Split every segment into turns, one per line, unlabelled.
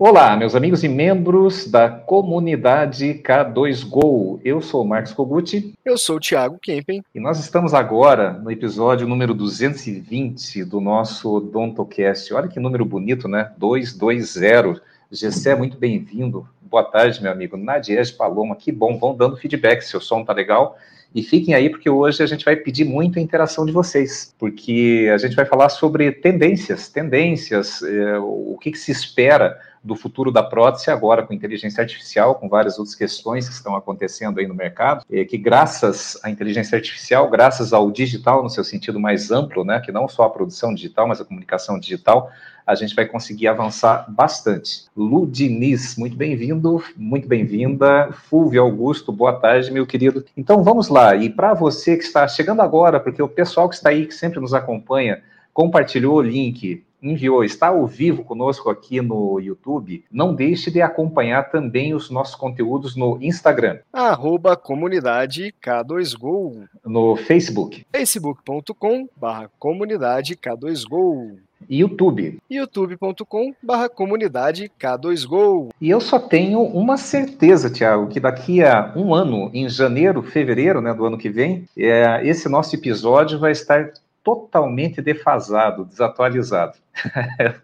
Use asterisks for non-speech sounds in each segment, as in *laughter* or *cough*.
Olá, meus amigos e membros da comunidade K2Go. Eu sou o Marcos Koguchi.
Eu sou o Thiago Kempen.
E nós estamos agora no episódio número 220 do nosso DontoCast. Olha que número bonito, né? 220. Gessé, muito bem-vindo. Boa tarde, meu amigo. Nadiege Paloma, que bom. Vão dando feedback, seu som tá legal. E fiquem aí, porque hoje a gente vai pedir muito a interação de vocês, porque a gente vai falar sobre tendências, tendências, é, o que, que se espera do futuro da prótese agora com inteligência artificial, com várias outras questões que estão acontecendo aí no mercado, e que graças à inteligência artificial, graças ao digital no seu sentido mais amplo, né, que não só a produção digital, mas a comunicação digital, a gente vai conseguir avançar bastante. Ludiniz, muito bem-vindo, muito bem-vinda. Fulvio Augusto, boa tarde, meu querido. Então vamos lá, e para você que está chegando agora, porque o pessoal que está aí, que sempre nos acompanha, compartilhou o link, enviou, está ao vivo conosco aqui no YouTube, não deixe de acompanhar também os nossos conteúdos no Instagram.
Arroba comunidade K2Go.
No Facebook.
facebook.com barra comunidade K2Go.
YouTube.
youtube.com barra comunidade K2Go.
E eu só tenho uma certeza, Tiago, que daqui a um ano, em janeiro, fevereiro né, do ano que vem, é, esse nosso episódio vai estar totalmente defasado, desatualizado. *laughs*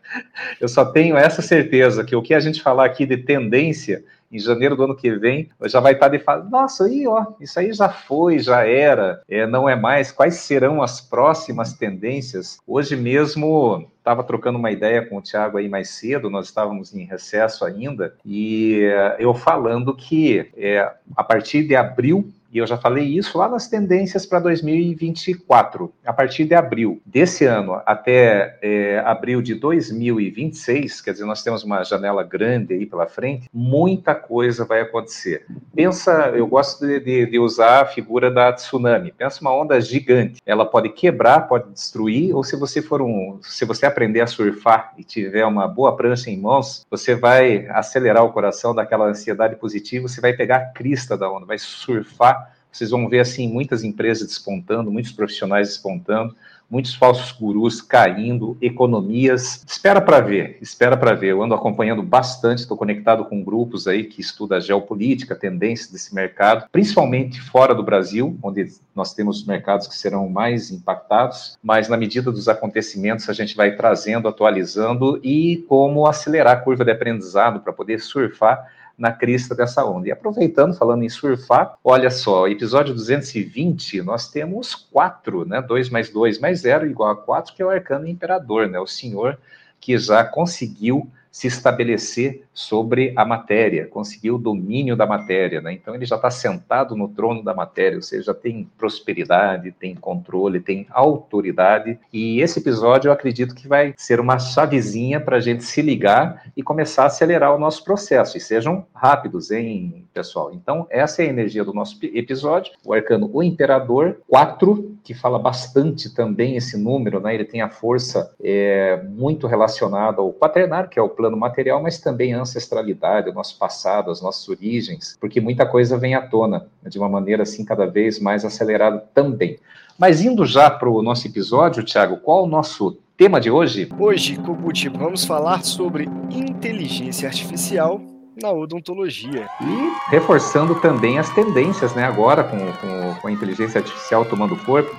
eu só tenho essa certeza que o que a gente falar aqui de tendência em janeiro do ano que vem já vai estar defasado. Nossa, aí ó, isso aí já foi, já era, é, não é mais. Quais serão as próximas tendências? Hoje mesmo estava trocando uma ideia com o Tiago aí mais cedo, nós estávamos em recesso ainda, e é, eu falando que é, a partir de abril e eu já falei isso lá nas tendências para 2024. A partir de abril desse ano até é, abril de 2026, quer dizer, nós temos uma janela grande aí pela frente, muita coisa vai acontecer. Pensa, eu gosto de, de, de usar a figura da tsunami. Pensa uma onda gigante. Ela pode quebrar, pode destruir, ou se você for um, se você aprender a surfar e tiver uma boa prancha em mãos, você vai acelerar o coração daquela ansiedade positiva, você vai pegar a crista da onda, vai surfar vocês vão ver assim muitas empresas despontando, muitos profissionais despontando, muitos falsos gurus caindo, economias. Espera para ver, espera para ver. Eu ando acompanhando bastante, estou conectado com grupos aí que estudam geopolítica, tendências desse mercado, principalmente fora do Brasil, onde nós temos mercados que serão mais impactados, mas na medida dos acontecimentos a gente vai trazendo, atualizando e como acelerar a curva de aprendizado para poder surfar na crista dessa onda. E aproveitando, falando em surfar, olha só, episódio 220, nós temos quatro, né? 2 mais 2 mais 0 igual a 4, que é o arcano imperador, né? O senhor que já conseguiu se estabelecer sobre a matéria, conseguir o domínio da matéria, né? Então ele já está sentado no trono da matéria, ou seja, tem prosperidade, tem controle, tem autoridade. E esse episódio eu acredito que vai ser uma chavezinha para a gente se ligar e começar a acelerar o nosso processo. E sejam rápidos, hein, pessoal? Então essa é a energia do nosso episódio. O arcano o Imperador 4, que fala bastante também esse número, né? Ele tem a força é, muito relacionada ao quaternário, que é o plano material, mas também a ancestralidade, o nosso passado, as nossas origens, porque muita coisa vem à tona de uma maneira assim cada vez mais acelerada também. Mas indo já para o nosso episódio, Tiago, qual o nosso tema de hoje?
Hoje, Koguchi, vamos falar sobre inteligência artificial na odontologia.
E reforçando também as tendências, né, agora com, com, com a inteligência artificial tomando corpo,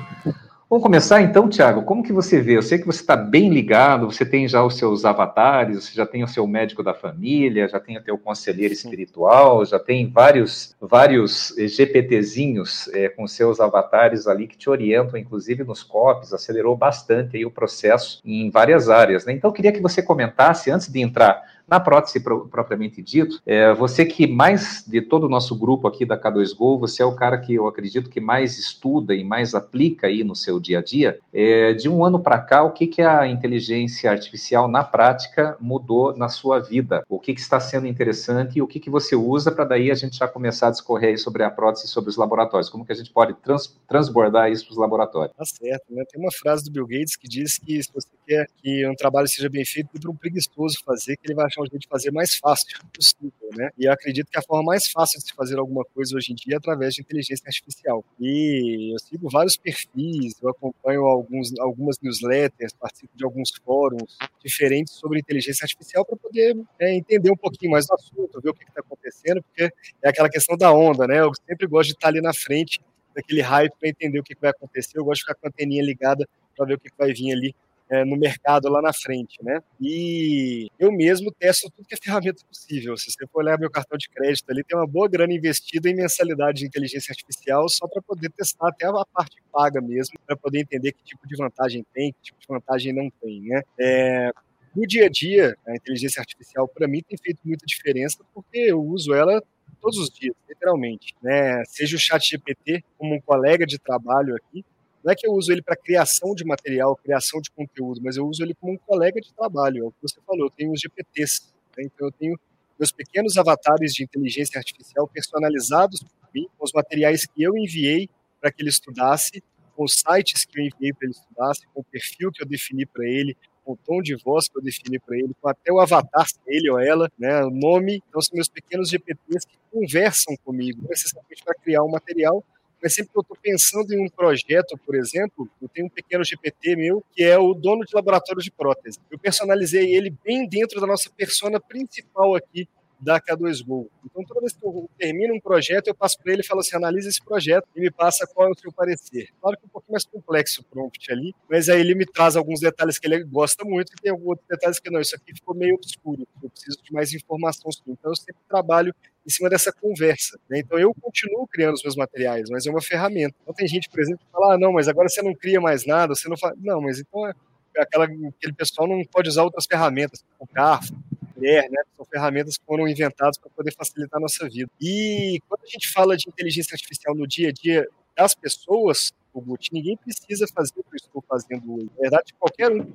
Vamos começar então, Tiago. Como que você vê? Eu sei que você está bem ligado, você tem já os seus avatares, você já tem o seu médico da família, já tem até o conselheiro Sim. espiritual, já tem vários, vários GPTzinhos é, com seus avatares ali que te orientam, inclusive nos COPs, acelerou bastante aí o processo em várias áreas. Né? Então, eu queria que você comentasse, antes de entrar na prótese propriamente dito, é, você que mais de todo o nosso grupo aqui da K2Go, você é o cara que eu acredito que mais estuda e mais aplica aí no seu dia a dia. É, de um ano para cá, o que, que a inteligência artificial na prática mudou na sua vida? O que, que está sendo interessante e o que, que você usa para daí a gente já começar a discorrer sobre a prótese e sobre os laboratórios? Como que a gente pode trans, transbordar isso para os laboratórios?
Tá certo, né? Tem uma frase do Bill Gates que diz que se você quer que um trabalho seja bem feito para um preguiçoso fazer, que ele vai achar um jeito de fazer mais fácil possível, né? E acredito que a forma mais fácil de se fazer alguma coisa hoje em dia é através de inteligência artificial. E eu sigo vários perfis, eu acompanho alguns, algumas newsletters, participo de alguns fóruns diferentes sobre inteligência artificial para poder é, entender um pouquinho mais do assunto, ver o que está acontecendo, porque é aquela questão da onda, né? Eu sempre gosto de estar ali na frente daquele hype para entender o que vai acontecer. Eu gosto de ficar com a anteninha ligada para ver o que vai vir ali é, no mercado lá na frente, né? E eu mesmo testo tudo que é ferramenta possível. Se você for olhar meu cartão de crédito ali, tem uma boa grana investida em mensalidade de inteligência artificial só para poder testar até a parte paga mesmo, para poder entender que tipo de vantagem tem, que tipo de vantagem não tem, né? É, no dia a dia, a inteligência artificial para mim tem feito muita diferença porque eu uso ela todos os dias, literalmente, né? Seja o chat GPT como um colega de trabalho aqui, não é que eu uso ele para criação de material, criação de conteúdo, mas eu uso ele como um colega de trabalho. É o que você falou, eu tenho os GPTs, né? então eu tenho meus pequenos avatares de inteligência artificial personalizados por mim, com os materiais que eu enviei para que ele estudasse, com os sites que eu enviei para ele estudasse, com o perfil que eu defini para ele, com o tom de voz que eu defini para ele, com até o avatar ele ou ela, né, o nome. Então, são meus pequenos GPTs que conversam comigo, necessariamente para criar um material mas sempre que eu estou pensando em um projeto, por exemplo, eu tenho um pequeno GPT meu, que é o dono de laboratório de prótese. Eu personalizei ele bem dentro da nossa persona principal aqui da K2Go. Então, toda vez que eu termino um projeto, eu passo para ele e falo assim, analisa esse projeto e me passa qual é o seu parecer. Claro que é um pouquinho mais complexo o prompt ali, mas aí ele me traz alguns detalhes que ele gosta muito e tem outros detalhes que não, isso aqui ficou meio obscuro, eu preciso de mais informação. Então, eu sempre trabalho em cima dessa conversa. Né? Então eu continuo criando os meus materiais, mas é uma ferramenta. Então tem gente, por exemplo, que fala, ah, não, mas agora você não cria mais nada, você não faz. Não, mas então é aquela, aquele pessoal não pode usar outras ferramentas, como Carf, mulher, né? São ferramentas que foram inventadas para poder facilitar a nossa vida. E quando a gente fala de inteligência artificial no dia a dia das pessoas, o ninguém precisa fazer o que eu estou fazendo hoje. Na verdade, qualquer um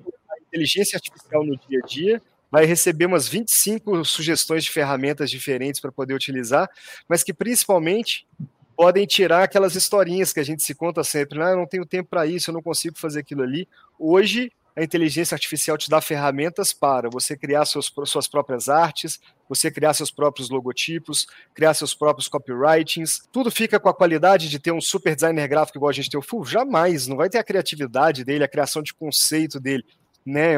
inteligência artificial no dia a dia vai receber umas 25 sugestões de ferramentas diferentes para poder utilizar, mas que principalmente podem tirar aquelas historinhas que a gente se conta sempre, ah, eu não tenho tempo para isso, eu não consigo fazer aquilo ali. Hoje, a inteligência artificial te dá ferramentas para você criar seus, suas próprias artes, você criar seus próprios logotipos, criar seus próprios copywritings. Tudo fica com a qualidade de ter um super designer gráfico igual a gente tem o Full? Jamais, não vai ter a criatividade dele, a criação de conceito dele né?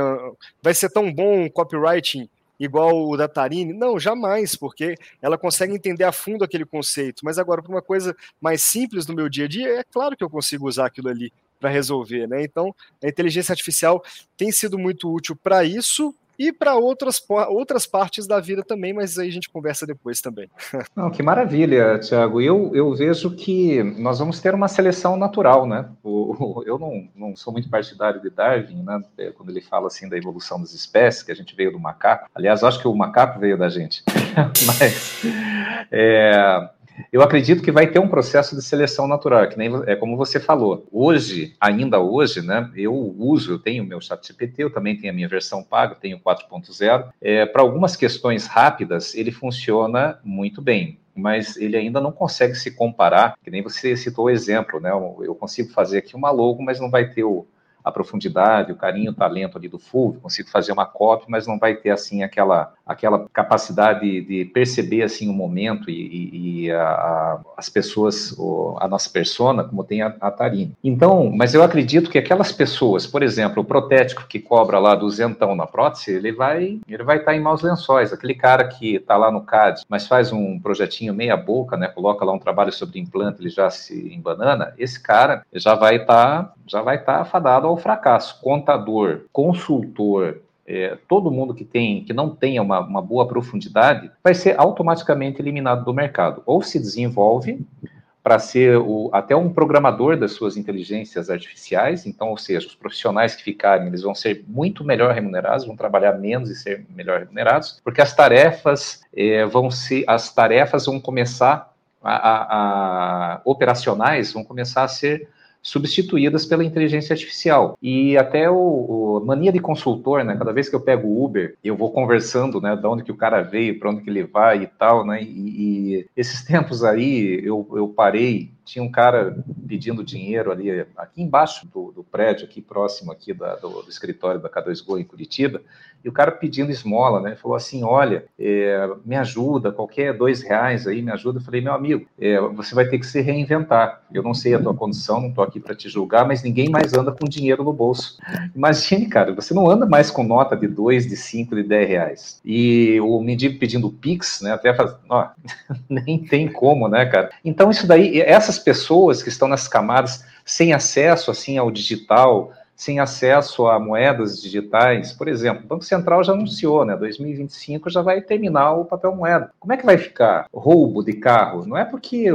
Vai ser tão bom um copywriting igual o da Tarine? Não, jamais, porque ela consegue entender a fundo aquele conceito. Mas agora, para uma coisa mais simples no meu dia a dia, é claro que eu consigo usar aquilo ali para resolver, né? Então, a inteligência artificial tem sido muito útil para isso e para outras, outras partes da vida também, mas aí a gente conversa depois também. *laughs*
Não, que maravilha, Tiago. Eu, eu vejo que nós vamos ter uma seleção natural, né? O, eu não, não sou muito partidário de Darwin, né? É, quando ele fala assim da evolução das espécies, que a gente veio do macaco. Aliás, acho que o macaco veio da gente. *laughs* mas é, eu acredito que vai ter um processo de seleção natural, que nem é como você falou. Hoje, ainda hoje, né, eu uso, eu tenho meu chat GPT, eu também tenho a minha versão paga, tenho 4.0. É, Para algumas questões rápidas, ele funciona muito bem mas ele ainda não consegue se comparar, que nem você citou o exemplo, né? Eu consigo fazer aqui uma logo, mas não vai ter o, a profundidade, o carinho, o talento ali do Fulvio, consigo fazer uma cópia, mas não vai ter assim aquela, aquela capacidade de perceber assim o momento e, e, e a, a, as pessoas, a nossa persona, como tem a, a Tarine. Então, mas eu acredito que aquelas pessoas, por exemplo, o protético que cobra lá duzentão na prótese, ele vai ele vai estar tá em maus lençóis. Aquele cara que está lá no CAD, mas faz um projetinho meia boca, né, coloca lá um trabalho sobre implante, ele já se embanana, esse cara já vai estar tá, já vai estar tá afadado ao fracasso. Contador, consultor, é, todo mundo que tem que não tenha uma, uma, boa profundidade vai ser automaticamente eliminado do mercado. Ou se desenvolve para ser o, até um programador das suas inteligências artificiais, então, ou seja, os profissionais que ficarem, eles vão ser muito melhor remunerados, vão trabalhar menos e ser melhor remunerados, porque as tarefas é, vão se, as tarefas vão começar a, a, a operacionais vão começar a ser substituídas pela inteligência artificial. E até o, o, mania de consultor, né? Cada vez que eu pego o Uber, eu vou conversando, né? De onde que o cara veio, para onde que ele vai e tal, né? E, e esses tempos aí eu, eu parei tinha um cara pedindo dinheiro ali, aqui embaixo do, do prédio, aqui próximo aqui da, do, do, escritório da K2Go em Curitiba, e o cara pedindo esmola, né? Falou assim, olha, é, me ajuda, qualquer dois reais aí, me ajuda. Eu falei, meu amigo, é, você vai ter que se reinventar. Eu não sei a tua condição, não estou aqui para te julgar, mas ninguém mais anda com dinheiro no bolso. *laughs* Imagine, cara, você não anda mais com nota de dois, de cinco, de dez reais. E o mendigo pedindo Pix, né? Até faz, ó, *laughs* nem tem como, né, cara? Então isso daí, essas pessoas que estão nas camadas sem acesso assim ao digital, sem acesso a moedas digitais. Por exemplo, o Banco Central já anunciou, né? 2025 já vai terminar o papel moeda. Como é que vai ficar roubo de carro? Não é porque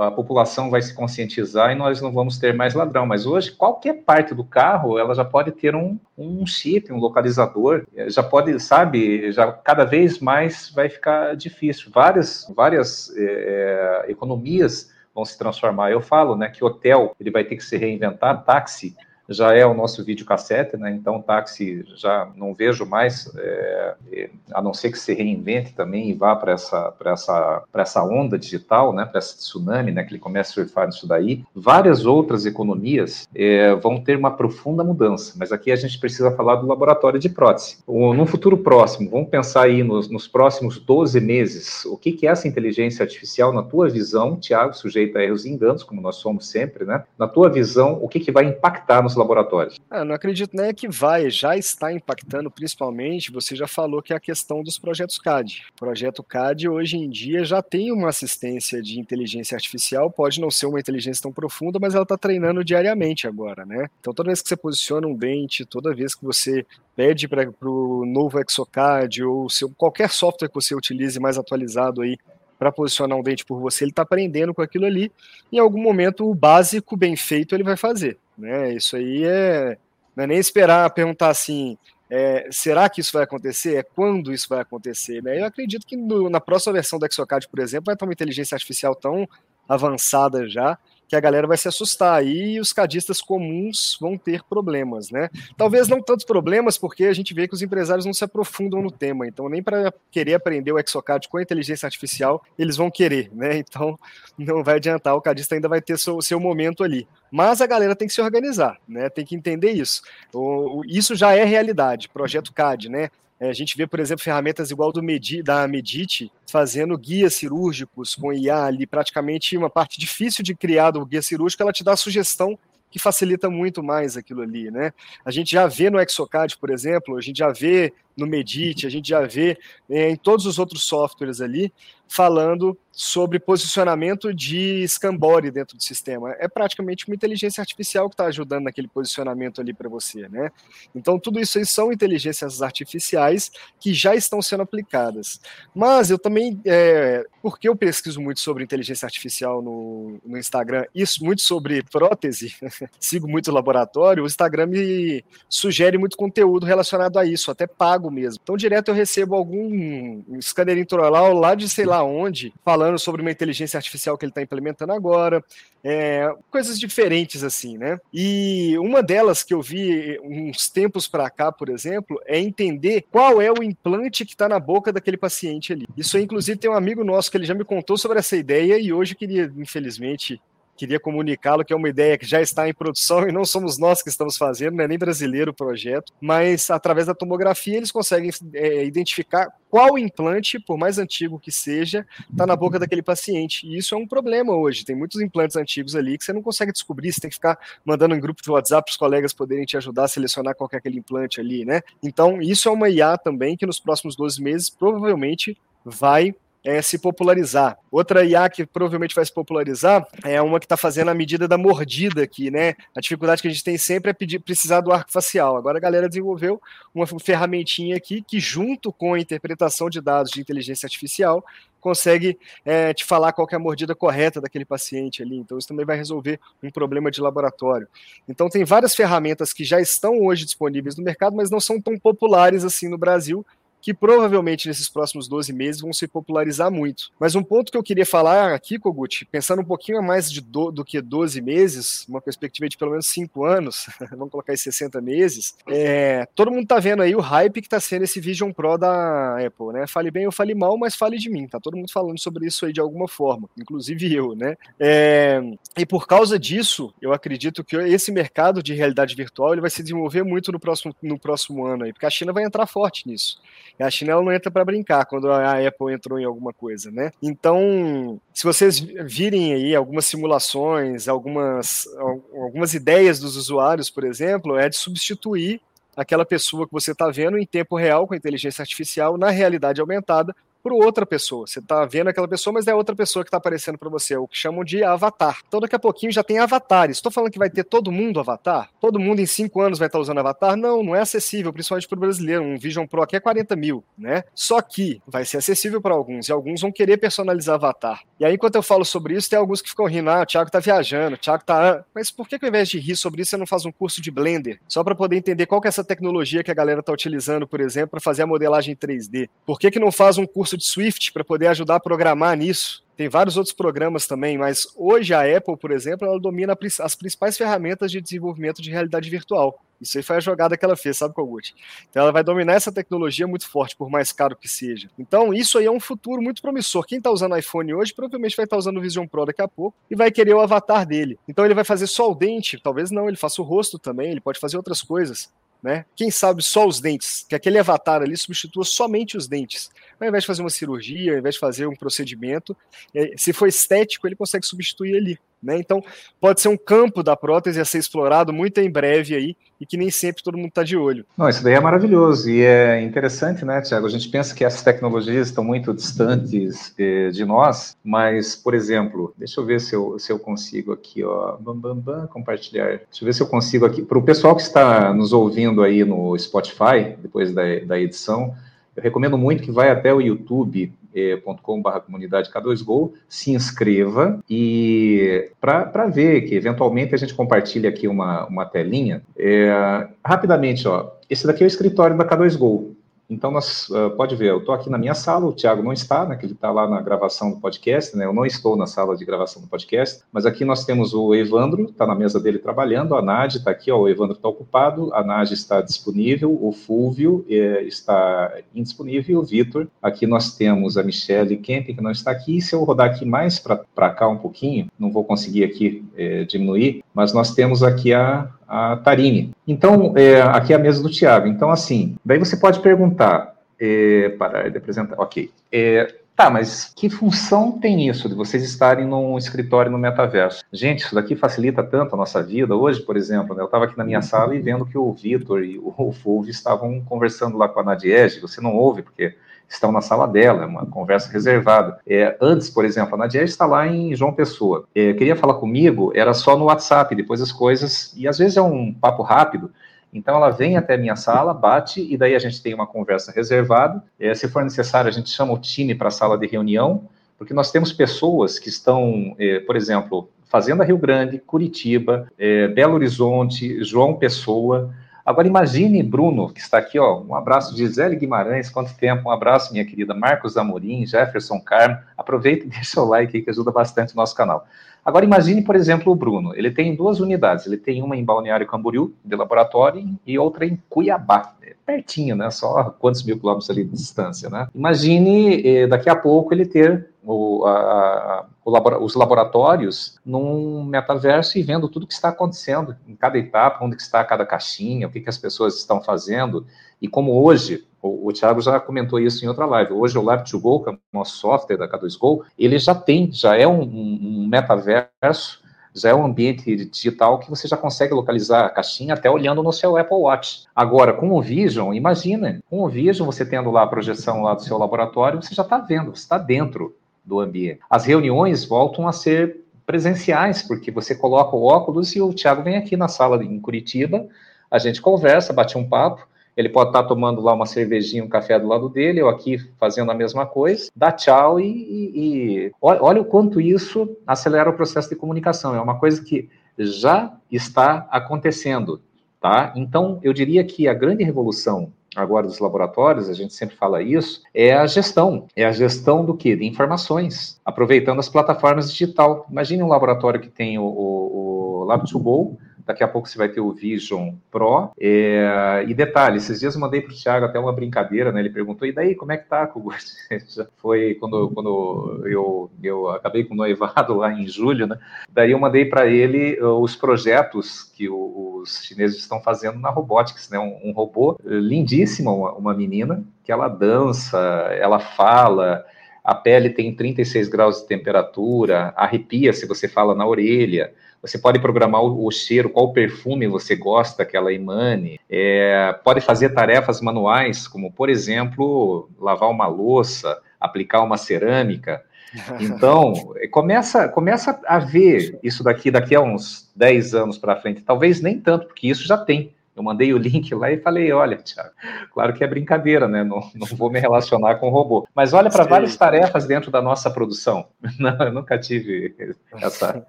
a população vai se conscientizar e nós não vamos ter mais ladrão, mas hoje qualquer parte do carro ela já pode ter um, um chip, um localizador, já pode, sabe, já cada vez mais vai ficar difícil. Várias, várias é, economias vão se transformar. Eu falo, né, que hotel ele vai ter que se reinventar, táxi já é o nosso videocassete, né? Então táxi já não vejo mais, é, a não ser que se reinvente também e vá para essa, essa, essa onda digital, né? Para esse tsunami, né? Que ele comece a surfar nisso daí. Várias outras economias é, vão ter uma profunda mudança, mas aqui a gente precisa falar do laboratório de prótese. O, no futuro próximo, vamos pensar aí nos, nos próximos 12 meses, o que, que é essa inteligência artificial na tua visão, Tiago, sujeito a erros e enganos, como nós somos sempre, né? Na tua visão, o que, que vai impactar nos laboratórios?
Ah, não acredito nem que vai, já está impactando principalmente, você já falou que é a questão dos projetos CAD. O projeto CAD hoje em dia já tem uma assistência de inteligência artificial, pode não ser uma inteligência tão profunda, mas ela está treinando diariamente agora, né? Então toda vez que você posiciona um dente, toda vez que você pede para o novo Exocad ou seu, qualquer software que você utilize mais atualizado aí para posicionar um dente por você, ele está aprendendo com aquilo ali. Em algum momento, o básico bem feito ele vai fazer. Né? Isso aí é. Não é nem esperar perguntar assim. É, será que isso vai acontecer? É quando isso vai acontecer? Né? Eu acredito que no, na próxima versão do Exocad, por exemplo, vai ter uma inteligência artificial tão avançada já que a galera vai se assustar e os cadistas comuns vão ter problemas, né? Talvez não tantos problemas, porque a gente vê que os empresários não se aprofundam no tema, então nem para querer aprender o Exocad com a inteligência artificial eles vão querer, né? *laughs* Então não vai adiantar, o cadista ainda vai ter seu, seu momento ali. Mas a galera tem que se organizar, né? Tem que entender isso. O, o, isso já é realidade, projeto CAD, né? É, a gente vê, por exemplo, ferramentas igual do Medi, da Medite fazendo guias cirúrgicos com IA ali, praticamente uma parte difícil de criar do guia cirúrgico, ela te dá a sugestão que facilita muito mais aquilo ali, né? A gente já vê no Exocad, por exemplo, a gente já vê no Medit, a gente já vê é, em todos os outros softwares ali, falando sobre posicionamento de Scambori dentro do sistema. É praticamente uma inteligência artificial que está ajudando naquele posicionamento ali para você, né? Então, tudo isso aí são inteligências artificiais que já estão sendo aplicadas. Mas eu também, é, porque eu pesquiso muito sobre inteligência artificial no, no Instagram, isso muito sobre prótese, *laughs* sigo muito laboratório, o Instagram me sugere muito conteúdo relacionado a isso, até pago mesmo. Então, direto eu recebo algum scanner introlar lá de sei lá onde, falando sobre uma inteligência artificial que ele está implementando agora, é, coisas diferentes assim, né? E uma delas que eu vi uns tempos para cá, por exemplo, é entender qual é o implante que está na boca daquele paciente ali. Isso inclusive, tem um amigo nosso que ele já me contou sobre essa ideia e hoje queria, infelizmente, queria comunicá-lo que é uma ideia que já está em produção e não somos nós que estamos fazendo, não é nem brasileiro o projeto, mas através da tomografia eles conseguem é, identificar qual implante, por mais antigo que seja, está na boca daquele paciente. E isso é um problema hoje. Tem muitos implantes antigos ali que você não consegue descobrir, você tem que ficar mandando em grupo de WhatsApp para os colegas poderem te ajudar a selecionar qual é aquele implante ali, né? Então, isso é uma IA também que nos próximos 12 meses provavelmente vai é, se popularizar. Outra IA que provavelmente vai se popularizar é uma que está fazendo a medida da mordida aqui, né? A dificuldade que a gente tem sempre é pedir, precisar do arco facial. Agora a galera desenvolveu uma ferramentinha aqui que, junto com a interpretação de dados de inteligência artificial, consegue é, te falar qual é a mordida correta daquele paciente ali. Então, isso também vai resolver um problema de laboratório. Então, tem várias ferramentas que já estão hoje disponíveis no mercado, mas não são tão populares assim no Brasil, que provavelmente nesses próximos 12 meses vão se popularizar muito. Mas um ponto que eu queria falar aqui, Kogut, pensando um pouquinho mais de do, do que 12 meses, uma perspectiva de pelo menos 5 anos, *laughs* vamos colocar aí 60 meses, é, todo mundo tá vendo aí o hype que tá sendo esse Vision Pro da Apple, né? Fale bem ou fale mal, mas fale de mim, tá todo mundo falando sobre isso aí de alguma forma, inclusive eu, né? É, e por causa disso, eu acredito que esse mercado de realidade virtual ele vai se desenvolver muito no próximo, no próximo ano aí, porque a China vai entrar forte nisso. A China não entra para brincar quando a Apple entrou em alguma coisa, né? Então, se vocês virem aí algumas simulações, algumas, algumas ideias dos usuários, por exemplo, é de substituir aquela pessoa que você está vendo em tempo real com inteligência artificial na realidade aumentada por outra pessoa. Você está vendo aquela pessoa, mas é outra pessoa que está aparecendo para você, é o que chamam de avatar. Então daqui a pouquinho já tem avatares. Estou falando que vai ter todo mundo avatar? Todo mundo em cinco anos vai estar tá usando avatar? Não, não é acessível, principalmente para o brasileiro. Um Vision Pro aqui é 40 mil, né? Só que vai ser acessível para alguns e alguns vão querer personalizar avatar. E aí, enquanto eu falo sobre isso, tem alguns que ficam rindo, ah, o Thiago tá viajando, o Thiago tá. Mas por que, que ao invés de rir sobre isso, você não faz um curso de Blender? Só para poder entender qual que é essa tecnologia que a galera tá utilizando, por exemplo, para fazer a modelagem 3D. Por que, que não faz um curso curso de Swift para poder ajudar a programar nisso. Tem vários outros programas também, mas hoje a Apple, por exemplo, ela domina as principais ferramentas de desenvolvimento de realidade virtual. Isso aí foi a jogada que ela fez, sabe, Kogut? Então ela vai dominar essa tecnologia muito forte, por mais caro que seja. Então isso aí é um futuro muito promissor. Quem está usando iPhone hoje provavelmente vai estar tá usando o Vision Pro daqui a pouco e vai querer o avatar dele. Então ele vai fazer só o dente, talvez não, ele faça o rosto também, ele pode fazer outras coisas né? Quem sabe só os dentes, que aquele avatar ali substitua somente os dentes. Ao invés de fazer uma cirurgia, ao invés de fazer um procedimento, é, se for estético, ele consegue substituir ali. Né? Então, pode ser um campo da prótese a ser explorado muito em breve aí, e que nem sempre todo mundo está de olho.
Não, isso daí é maravilhoso e é interessante, né, Tiago? A gente pensa que essas tecnologias estão muito distantes eh, de nós, mas, por exemplo, deixa eu ver se eu, se eu consigo aqui, ó, bam, bam, bam, compartilhar. Deixa eu ver se eu consigo aqui. Para o pessoal que está nos ouvindo aí no Spotify, depois da, da edição, eu recomendo muito que vai até o YouTube youtube.com.br comunidade K2Go, se inscreva e para ver que eventualmente a gente compartilha aqui uma, uma telinha. É, rapidamente, ó, esse daqui é o escritório da K2Go. Então, nós, uh, pode ver, eu estou aqui na minha sala, o Tiago não está, né, que ele está lá na gravação do podcast, né, eu não estou na sala de gravação do podcast, mas aqui nós temos o Evandro, está na mesa dele trabalhando, a Nádia está aqui, ó, o Evandro está ocupado, a Nádia está disponível, o Fúvio eh, está indisponível, o Vitor, aqui nós temos a Michelle Kemp, que não está aqui, se eu rodar aqui mais para cá um pouquinho, não vou conseguir aqui eh, diminuir, mas nós temos aqui a, a Tarine. Então, é, aqui é a mesa do Tiago. Então, assim, daí você pode perguntar, é, parar de apresentar, ok. É, tá, mas que função tem isso de vocês estarem num escritório no metaverso? Gente, isso daqui facilita tanto a nossa vida. Hoje, por exemplo, né, eu estava aqui na minha sala e vendo que o Vitor e o Fulvio estavam conversando lá com a Nadiege. Você não ouve, porque estão na sala dela, é uma conversa reservada. É, antes, por exemplo, a Nadia está lá em João Pessoa. É, queria falar comigo, era só no WhatsApp, depois as coisas, e às vezes é um papo rápido, então ela vem até a minha sala, bate, e daí a gente tem uma conversa reservada. É, se for necessário, a gente chama o time para a sala de reunião, porque nós temos pessoas que estão, é, por exemplo, Fazenda Rio Grande, Curitiba, é, Belo Horizonte, João Pessoa, Agora imagine Bruno, que está aqui, ó, um abraço de Gisele Guimarães, quanto tempo, um abraço, minha querida Marcos Amorim, Jefferson Carmo, aproveita e *laughs* deixa o like aí que ajuda bastante o nosso canal. Agora imagine, por exemplo, o Bruno, ele tem duas unidades, ele tem uma em Balneário Camboriú, de laboratório, e outra em Cuiabá, é pertinho, né, só quantos mil quilômetros ali de distância, né. Imagine, eh, daqui a pouco, ele ter o, a, o labora, os laboratórios num metaverso e vendo tudo que está acontecendo em cada etapa, onde está cada caixinha, o que, que as pessoas estão fazendo. E como hoje, o, o Thiago já comentou isso em outra live, hoje o Lab2Go, que é o nosso software da K2Go, ele já tem, já é um, um metaverso já é um ambiente digital que você já consegue localizar a caixinha até olhando no seu Apple Watch. Agora, com o Vision, imagina, com o Vision, você tendo lá a projeção lá do seu laboratório, você já está vendo, você está dentro do ambiente. As reuniões voltam a ser presenciais, porque você coloca o óculos e o Thiago vem aqui na sala em Curitiba, a gente conversa, bate um papo, ele pode estar tomando lá uma cervejinha, um café do lado dele, eu aqui fazendo a mesma coisa, dá tchau e, e, e olha, olha o quanto isso acelera o processo de comunicação. É uma coisa que já está acontecendo, tá? Então, eu diria que a grande revolução agora dos laboratórios, a gente sempre fala isso, é a gestão. É a gestão do quê? De informações, aproveitando as plataformas digital. Imagine um laboratório que tem o, o, o Lab2Go, Daqui a pouco você vai ter o Vision Pro. É, e detalhe, esses dias eu mandei para o Thiago até uma brincadeira, né? Ele perguntou, e daí, como é que tá, Kugut? *laughs* Foi quando, quando eu, eu acabei com o noivado lá em julho, né? Daí eu mandei para ele uh, os projetos que os chineses estão fazendo na Robotics, né? Um, um robô lindíssimo, uma, uma menina, que ela dança, ela fala, a pele tem 36 graus de temperatura, arrepia se você fala na orelha. Você pode programar o, o cheiro, qual perfume você gosta que ela emane. É, pode fazer tarefas manuais, como, por exemplo, lavar uma louça, aplicar uma cerâmica. *laughs* Então, começa, começa a ver isso daqui daqui a uns 10 anos para frente. Talvez nem tanto, porque isso já tem. Eu mandei o link lá e falei: olha, Thiago, claro que é brincadeira, né? Não, não vou me relacionar com robô. Mas olha para várias tarefas dentro da nossa produção. *laughs* Não, eu nunca tive essa,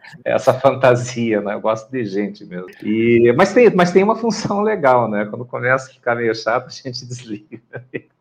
essa fantasia, né? Eu gosto de gente mesmo. E, mas, tem, mas tem uma função legal, né? Quando começa a ficar meio chato, a gente *laughs* desliga.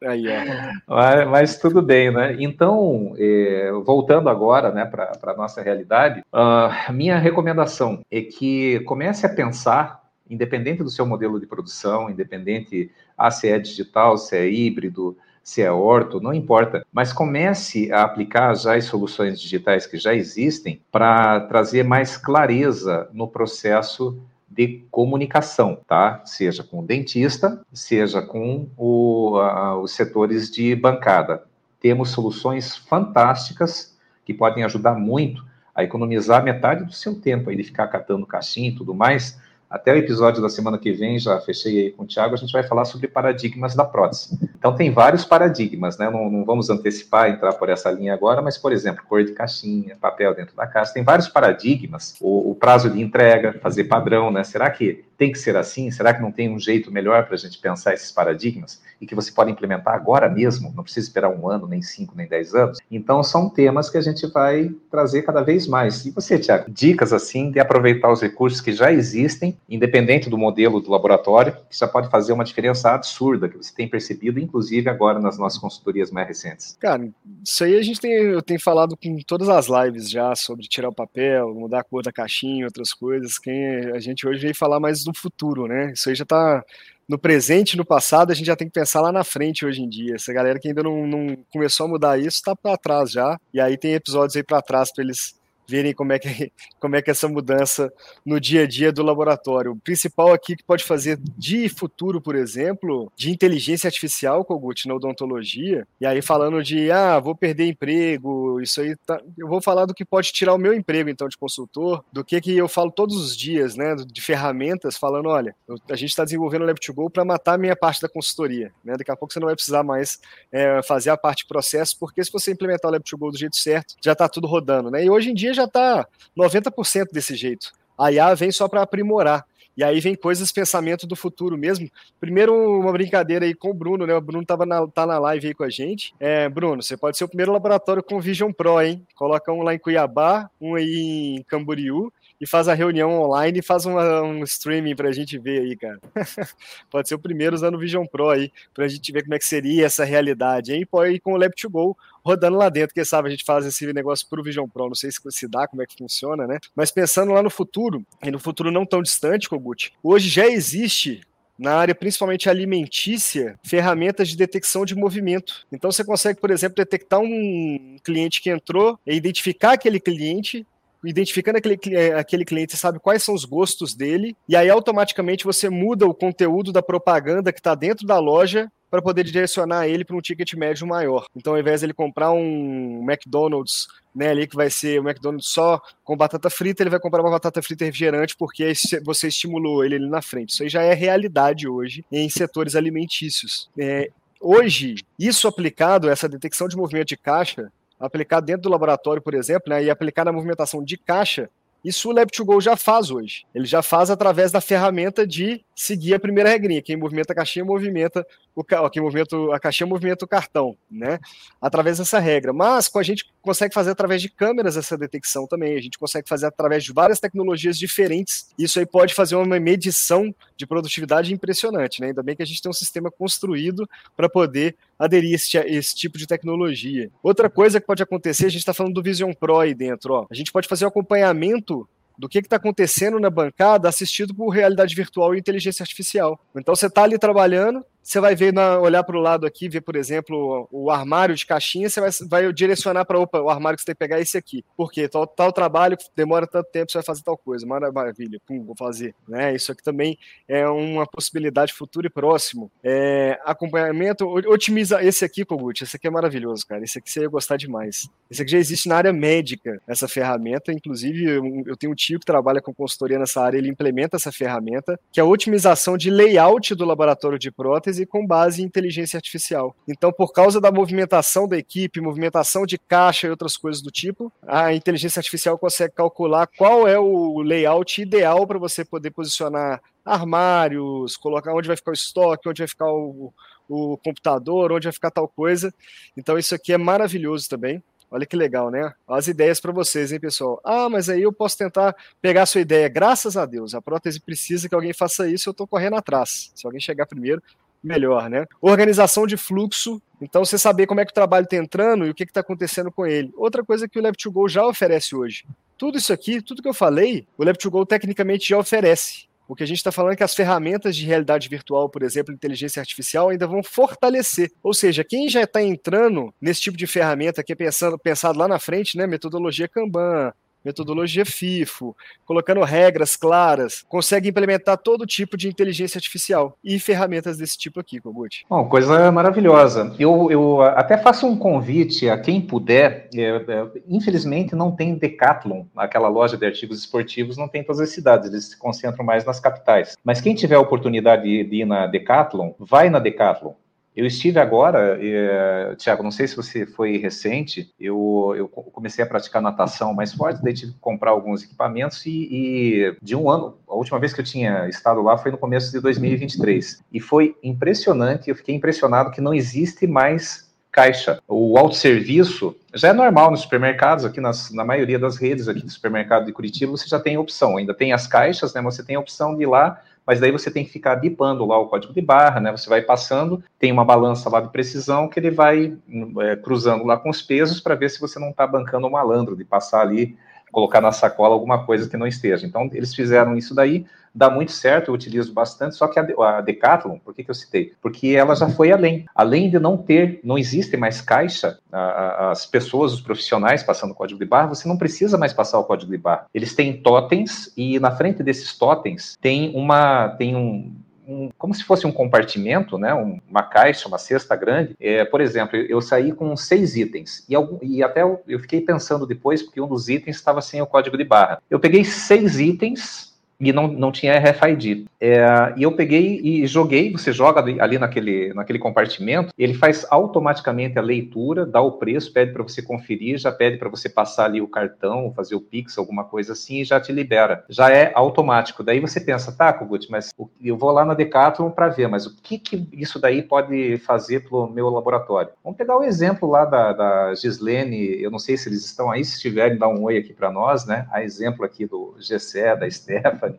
Aí, é. mas, mas, tudo bem, né? Então, é, voltando agora né, para a nossa realidade, a uh, minha recomendação é que comece a pensar independente do seu modelo de produção, independente ah, se é digital, se é híbrido, se é orto, não importa, mas comece a aplicar já as soluções digitais que já existem para trazer mais clareza no processo de comunicação, tá? Seja com o dentista, seja com o, a, os setores de bancada. Temos soluções fantásticas que podem ajudar muito a economizar metade do seu tempo aí de ficar catando caixinha e tudo mais, até o episódio da semana que vem, já fechei aí com o Thiago, a gente vai falar sobre paradigmas da prótese. Então, tem vários paradigmas, né? Não, não, vamos antecipar, entrar por essa linha agora, mas, por exemplo, cor de caixinha, papel dentro da caixa, tem vários paradigmas. O, o prazo de entrega, fazer padrão, né? Será que tem que ser assim? Será que não tem um jeito melhor para a gente pensar esses paradigmas e que você pode implementar agora mesmo? Não precisa esperar um ano, nem cinco, nem dez anos. Então, são temas que a gente vai trazer cada vez mais. E você, Tiago, dicas assim de aproveitar os recursos que já existem, independente do modelo do laboratório, que já pode fazer uma diferença absurda que você tem percebido, inclusive agora nas nossas consultorias mais recentes.
Cara, isso aí a gente tem, eu tenho falado com todas as lives já sobre tirar o papel, mudar a cor da caixinha, outras coisas. Quem a gente hoje veio falar mais do futuro, né? Isso aí já está no presente, no passado, a gente já tem que pensar lá na frente hoje em dia. Essa galera que ainda não, não começou a mudar isso está para trás já. E aí tem episódios aí para trás para eles verem como é, que, *laughs* como é que essa mudança no dia a dia do laboratório. O principal aqui que pode fazer de futuro, por exemplo, de inteligência artificial, Kogut, na odontologia, e aí falando de, ah, vou perder emprego, isso aí, tá... eu vou falar do que pode tirar o meu emprego, então, de consultor, do que que eu falo todos os dias, né, de ferramentas, falando, olha, a gente está desenvolvendo o Lab2Go para matar a minha parte da consultoria, né, daqui a pouco você não vai precisar mais é, fazer a parte de processo, porque se você implementar o Lab2Go do jeito certo, já está tudo rodando, né, e hoje em dia já já está 90% desse jeito. A IA vem só para aprimorar. E aí vem coisas, pensamento do futuro mesmo. Primeiro, uma brincadeira aí com o Bruno, né? O Bruno tava na, tá na live aí com a gente. É, Bruno, você pode ser o primeiro laboratório com Vision Pro, hein? Coloca um lá em Cuiabá, um aí em Camboriú e faz a reunião online e faz uma, um streaming pra gente ver aí, cara. *laughs* Pode ser o primeiro usando o Vision Pro aí, pra gente ver como é que seria essa realidade, hein? Pode ir com o Lab2Go rodando lá dentro, quem sabe a gente faz esse negócio pro Vision Pro, não sei se se dá, como é que funciona, né? Mas pensando lá no futuro, e no futuro não tão distante, Kogut, hoje já existe na área principalmente alimentícia, ferramentas de detecção de movimento. Então você consegue, por exemplo, detectar um cliente que entrou e identificar aquele cliente identificando aquele, é, aquele cliente, sabe quais são os gostos dele, e aí automaticamente você muda o conteúdo da propaganda que está dentro da loja para poder direcionar ele para um ticket médio maior. Então, ao invés de ele comprar um McDonald's, né, ali que vai ser o McDonald's só com batata frita, ele vai comprar uma batata frita refrigerante porque você estimulou ele ali na frente. Isso aí já é realidade hoje em setores alimentícios. É, hoje, isso aplicado, essa detecção de movimento de caixa, aplicar dentro do laboratório, por exemplo, né, e aplicar na movimentação de caixa, isso o Lab2Go já faz hoje. Ele já faz através da ferramenta de seguir a primeira regrinha. Quem movimenta a caixinha movimenta o quem movimenta a caixinha movimenta o cartão, né? Através dessa regra. Mas a gente consegue fazer através de câmeras essa detecção também. A gente consegue fazer através de várias tecnologias diferentes. Isso aí pode fazer uma medição de produtividade impressionante, né? Ainda bem que a gente tem um sistema construído para poder aderir a esse, tipo de tecnologia. Outra coisa que pode acontecer, a gente está falando do Vision Pro aí dentro, ó. A gente pode fazer o acompanhamento do que está acontecendo na bancada assistido por realidade virtual e inteligência artificial. Então você está ali trabalhando, você vai ver na, olhar para o lado aqui, ver, por exemplo, o armário de caixinha, você vai, vai direcionar para opa, o armário que você tem que pegar é esse aqui. Por quê? Tal, tal trabalho demora tanto tempo, você vai fazer tal coisa. Maravilha, pum, vou fazer. Né? Isso aqui também é uma possibilidade futuro e próximo. É, acompanhamento, otimiza esse aqui, Kogut, esse aqui é maravilhoso, cara. Esse aqui você ia gostar demais. Esse aqui já existe na área médica, essa ferramenta. Inclusive, eu, eu tenho um tio que trabalha com consultoria nessa área, ele implementa essa ferramenta, que é a otimização de layout do laboratório de prótese e com base em inteligência artificial. Então, por causa da movimentação da equipe, movimentação de caixa e outras coisas do tipo, a inteligência artificial consegue calcular qual é o layout ideal para você poder posicionar armários, colocar onde vai ficar o estoque, onde vai ficar o, o computador, onde vai ficar tal coisa. Então, isso aqui é maravilhoso também. Olha que legal, né? As ideias para vocês, hein, pessoal? Ah, mas aí eu posso tentar pegar a sua ideia. Graças a Deus, a prótese precisa que alguém faça isso, eu estou correndo atrás. Se alguém chegar primeiro, melhor, né? Organização de fluxo, então você saber como é que o trabalho está entrando e o que está acontecendo com ele. Outra coisa que o Lab2Go já oferece hoje. Tudo isso aqui, tudo que eu falei, o Lab2Go tecnicamente já oferece. O que a gente está falando é que as ferramentas de realidade virtual, por exemplo, inteligência artificial, ainda vão fortalecer. Ou seja, quem já está entrando nesse tipo de ferramenta que é pensando, pensado lá na frente, né, metodologia Kanban, metodologia FIFO, colocando regras claras, consegue implementar todo tipo de inteligência artificial e ferramentas desse tipo aqui, Kogut.
Bom, coisa maravilhosa. Eu, eu até faço um convite a quem puder. É, é, infelizmente não tem Decathlon, aquela loja de artigos esportivos, não tem todas as cidades, eles se concentram mais nas capitais. Mas quem tiver a oportunidade de ir na Decathlon, vai na Decathlon. Eu estive agora, é, Tiago, não sei se você foi recente, eu, eu comecei a praticar natação mais forte, daí tive que comprar alguns equipamentos e, e, de um ano, a última vez que eu tinha estado lá foi no começo de 2023. E foi impressionante, eu fiquei impressionado que não existe mais caixa. O autosserviço já é normal nos supermercados, aqui nas, na maioria das redes aqui do supermercado de Curitiba, você já tem opção. Ainda tem as caixas, né? Você tem a opção de ir lá mas daí você tem que ficar bipando lá o código de barra, né? Você vai passando, tem uma balança lá de precisão que ele vai é, cruzando lá com os pesos para ver se você não está bancando o malandro de passar ali colocar na sacola alguma coisa que não esteja. Então, eles fizeram isso daí, dá muito certo, eu utilizo bastante, só que a, Decathlon, por que, que eu citei? Porque ela já foi além. Além de não ter, não existe mais caixa, as pessoas, os profissionais passando o código de barra, você não precisa mais passar o código de barra. Eles têm totens e na frente desses totens tem uma, tem um, um, como se fosse um compartimento, né, uma caixa, uma cesta grande. É, por exemplo, eu saí com seis itens e, algum, e até eu, eu fiquei pensando depois, porque um dos itens estava sem o código de barra. Eu peguei seis itens e não, não tinha RFID. É, e eu peguei e joguei, você joga ali naquele, naquele compartimento, ele faz automaticamente a leitura, dá o preço, pede para você conferir, já pede para você passar ali o cartão, fazer o Pix, alguma coisa assim, e já te libera. Já é automático. Daí você pensa, tá, Kogut, mas eu vou lá na Decathlon para ver, mas o que, que isso daí pode fazer para o meu laboratório? Vamos pegar o exemplo lá da, da Gislene, eu não sei se eles estão aí, se estiverem, dá um oi aqui para nós, né? A exemplo aqui do Gessé, da Stephanie,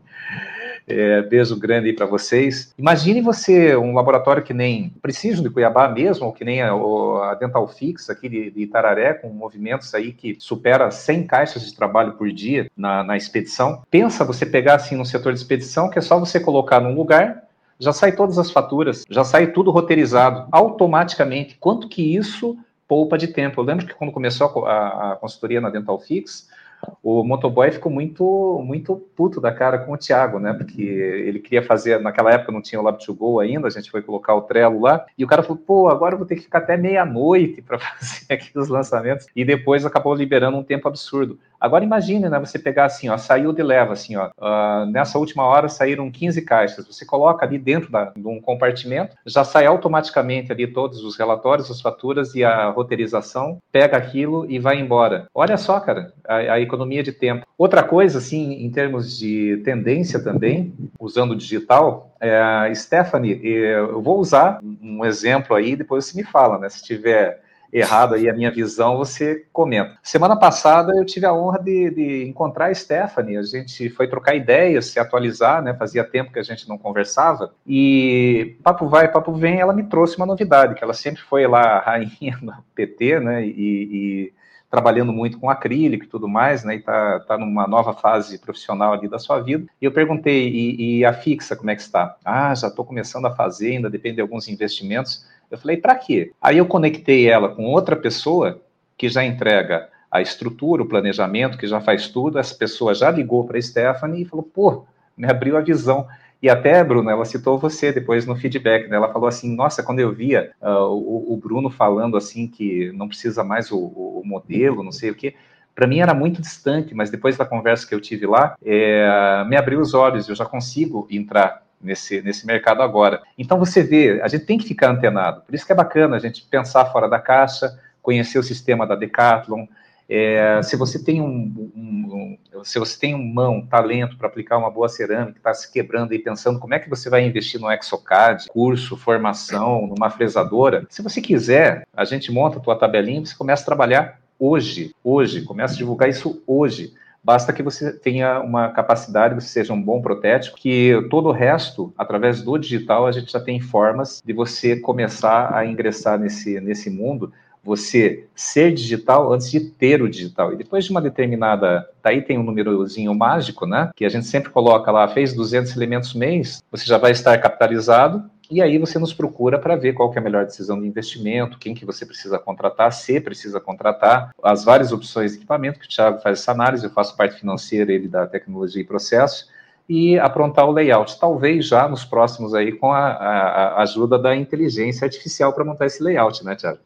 é, beijo grande aí para vocês. Imagine você, um laboratório que nem Preciso de Cuiabá mesmo, ou que nem a, a Dental Fix aqui de, de, Itararé, com movimentos aí que supera 100 caixas de trabalho por dia na, na expedição. Pensa você pegar assim no setor de expedição, que é só você colocar num lugar, já sai todas as faturas, já sai tudo roteirizado automaticamente. Quanto que isso poupa de tempo? Eu lembro que quando começou a, a consultoria na Dental Fix, o motoboy ficou muito muito puto da cara com o Thiago, né? Porque ele queria fazer, naquela época não tinha o Lab2Go ainda, a gente foi colocar o Trello lá, e o cara falou, pô, agora eu vou ter que ficar até meia-noite para *laughs* fazer aqui os lançamentos, e depois acabou liberando um tempo absurdo. Agora imagine, né, você pegar assim, ó, saiu de leva, assim, ó, uh, nessa última hora saíram 15 caixas, você coloca ali dentro da, de um compartimento, já sai automaticamente ali todos os relatórios, as faturas e a roteirização, pega aquilo e vai embora. Olha só, cara, a, a economia de tempo. Outra coisa, assim, em termos de tendência também, usando o digital, é, Stephanie, eu vou usar um exemplo aí, depois você me fala, né, se tiver errado aí a minha visão, você comenta. Semana passada eu tive a honra de, de, encontrar a Stephanie, a gente foi trocar ideias, se atualizar, né? Fazia tempo que a gente não conversava, e papo vai, papo vem, ela me trouxe uma novidade, que ela sempre foi lá rainha *laughs* do PT, né? E, e trabalhando muito com acrílico e tudo mais, né? E tá, tá numa nova fase profissional ali da sua vida. E eu perguntei, e, e a fixa, como é que está? Ah, já estou começando a fazer, ainda depende de alguns investimentos. Eu falei, para quê? Aí eu conectei ela com outra pessoa que já entrega a estrutura, o planejamento, que já faz tudo. Essa pessoa já ligou para a Stephanie e falou, pô, me abriu a visão. E até, Bruno, ela citou você depois no feedback, né? Ela falou assim, nossa, quando eu via uh, o, o, Bruno falando assim que não precisa mais o, o modelo, não sei o quê, para mim era muito distante, mas depois da conversa que eu tive lá, é, me abriu os olhos, eu já consigo entrar nesse, nesse mercado agora. Então você vê, a gente tem que ficar antenado. Por isso que é bacana a gente pensar fora da caixa, conhecer o sistema da Decathlon. É, se você tem um, um, um, se você tem um mão, talento para aplicar uma boa cerâmica, está se quebrando e pensando como é que você vai investir no Exocad, curso, formação, numa fresadora, se você quiser, a gente monta a tua tabelinha e você começa a trabalhar hoje, hoje, começa a divulgar isso hoje. Basta que você tenha uma capacidade, você seja um bom protético, que todo o resto, através do digital, a gente já tem formas de você começar a ingressar nesse, nesse mundo, você ser digital antes de ter o digital. E depois de uma determinada, daí tem um númerozinho mágico, né? Que a gente sempre coloca lá, fez 200 elementos mês, você já vai estar capitalizado e aí você nos procura para ver qual é a melhor decisão de investimento, quem que você precisa contratar, se precisa contratar, as várias opções de equipamento, que o Thiago faz essa análise, eu faço parte financeira, ele da tecnologia e processo, e aprontar o layout, talvez já nos próximos aí com a, a, a ajuda da inteligência artificial para montar esse layout, né, Thiago?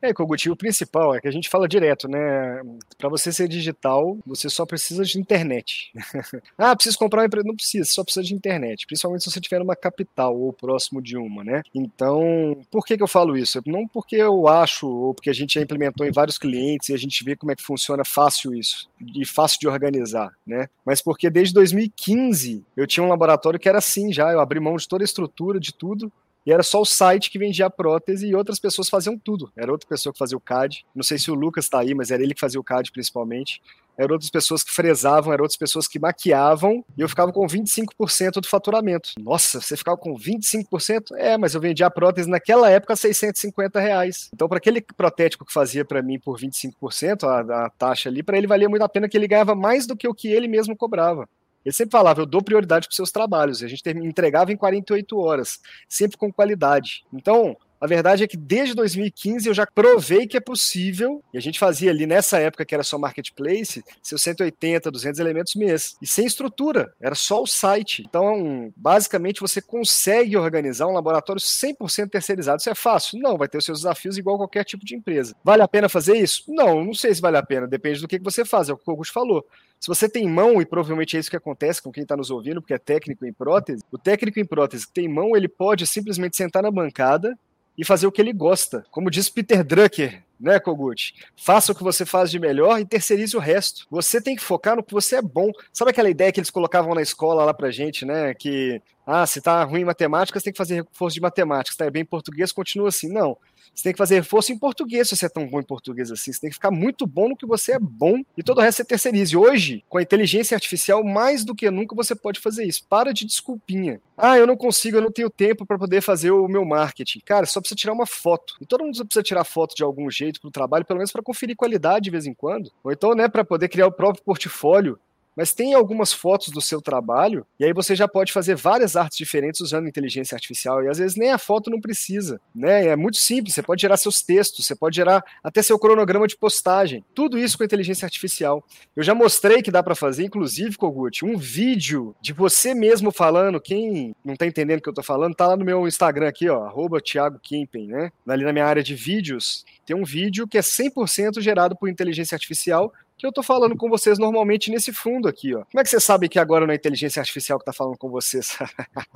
É, Koguti, o principal é que a gente fala direto, né? Para você ser digital, você só precisa de internet. *laughs* ah, preciso comprar uma empresa. Não precisa, só precisa de internet. Principalmente se você tiver numa capital ou próximo de uma, né? Então, por que, que eu falo isso? Não porque eu acho, ou porque a gente já implementou em vários clientes e a gente vê como é que funciona fácil isso, e fácil de organizar, né? Mas porque desde 2015 eu tinha um laboratório que era assim já, eu abri mão de toda a estrutura, de tudo, e era só o site que vendia a prótese e outras pessoas faziam tudo. Era outra pessoa que fazia o CAD. Não sei se o Lucas está aí, mas era ele que fazia o CAD principalmente. Eram outras pessoas que fresavam, eram outras pessoas que maquiavam, e eu ficava com 25% do faturamento. Nossa, você ficava com 25%? É, mas eu vendia a prótese naquela época a 650 reais. Então, para aquele protético que fazia para mim por 25%, a, a taxa ali, para ele valia muito a pena que ele ganhava mais do que o que ele mesmo cobrava. Ele sempre falava, eu dou prioridade para os seus trabalhos. E a gente entregava em 48 horas, sempre com qualidade. Então, a verdade é que desde 2015 eu já provei que é possível, e a gente fazia ali nessa época que era só marketplace, seus 180, 200 elementos mês, e sem estrutura, era só o site. Então, basicamente, você consegue organizar um laboratório 100% terceirizado. Isso é fácil? Não, vai ter os seus desafios igual qualquer tipo de empresa. Vale a pena fazer isso? Não, não sei se vale a pena, depende do que você faz, é o que o Augusto falou. Se você tem mão, e provavelmente é isso que acontece com quem está nos ouvindo, porque é técnico em prótese, o técnico em prótese que tem mão, ele pode simplesmente sentar na bancada e fazer o que ele gosta. Como diz Peter Drucker, né, Kogut? Faça o que você faz de melhor e terceirize o resto. Você tem que focar no que você é bom. Sabe aquela ideia que eles colocavam na escola lá pra gente, né? Que, ah, se tá ruim em matemática, você tem que fazer reforço de matemática. Se tá bem em português, continua assim. Não. Você tem que fazer reforço em português se você é tão bom em português assim. Você tem que ficar muito bom no que você é bom e todo o resto você terceirize. Hoje, com a inteligência artificial, mais do que nunca você pode fazer isso. Para de desculpinha. Ah, eu não consigo, eu não tenho tempo para poder fazer o meu marketing. Cara, só precisa tirar uma foto. E todo mundo precisa tirar foto de algum jeito para o trabalho, pelo menos para conferir qualidade de vez em quando. Ou então, né, para poder criar o próprio portfólio mas tem algumas fotos do seu trabalho, e aí você já pode fazer várias artes diferentes usando inteligência artificial, e às vezes nem a foto não precisa, né? É muito simples, você pode gerar seus textos, você pode gerar até seu cronograma de postagem, tudo isso com inteligência artificial. Eu já mostrei que dá para fazer, inclusive, Kogut, um vídeo de você mesmo falando, quem não tá entendendo o que eu tô falando, tá lá no meu Instagram aqui, ó, arroba Thiago Kimpen, né? Ali na minha área de vídeos, tem um vídeo que é 100% gerado por inteligência artificial que eu estou falando com vocês normalmente nesse fundo aqui, ó. Como é que você sabe que agora não é inteligência artificial que está falando com vocês?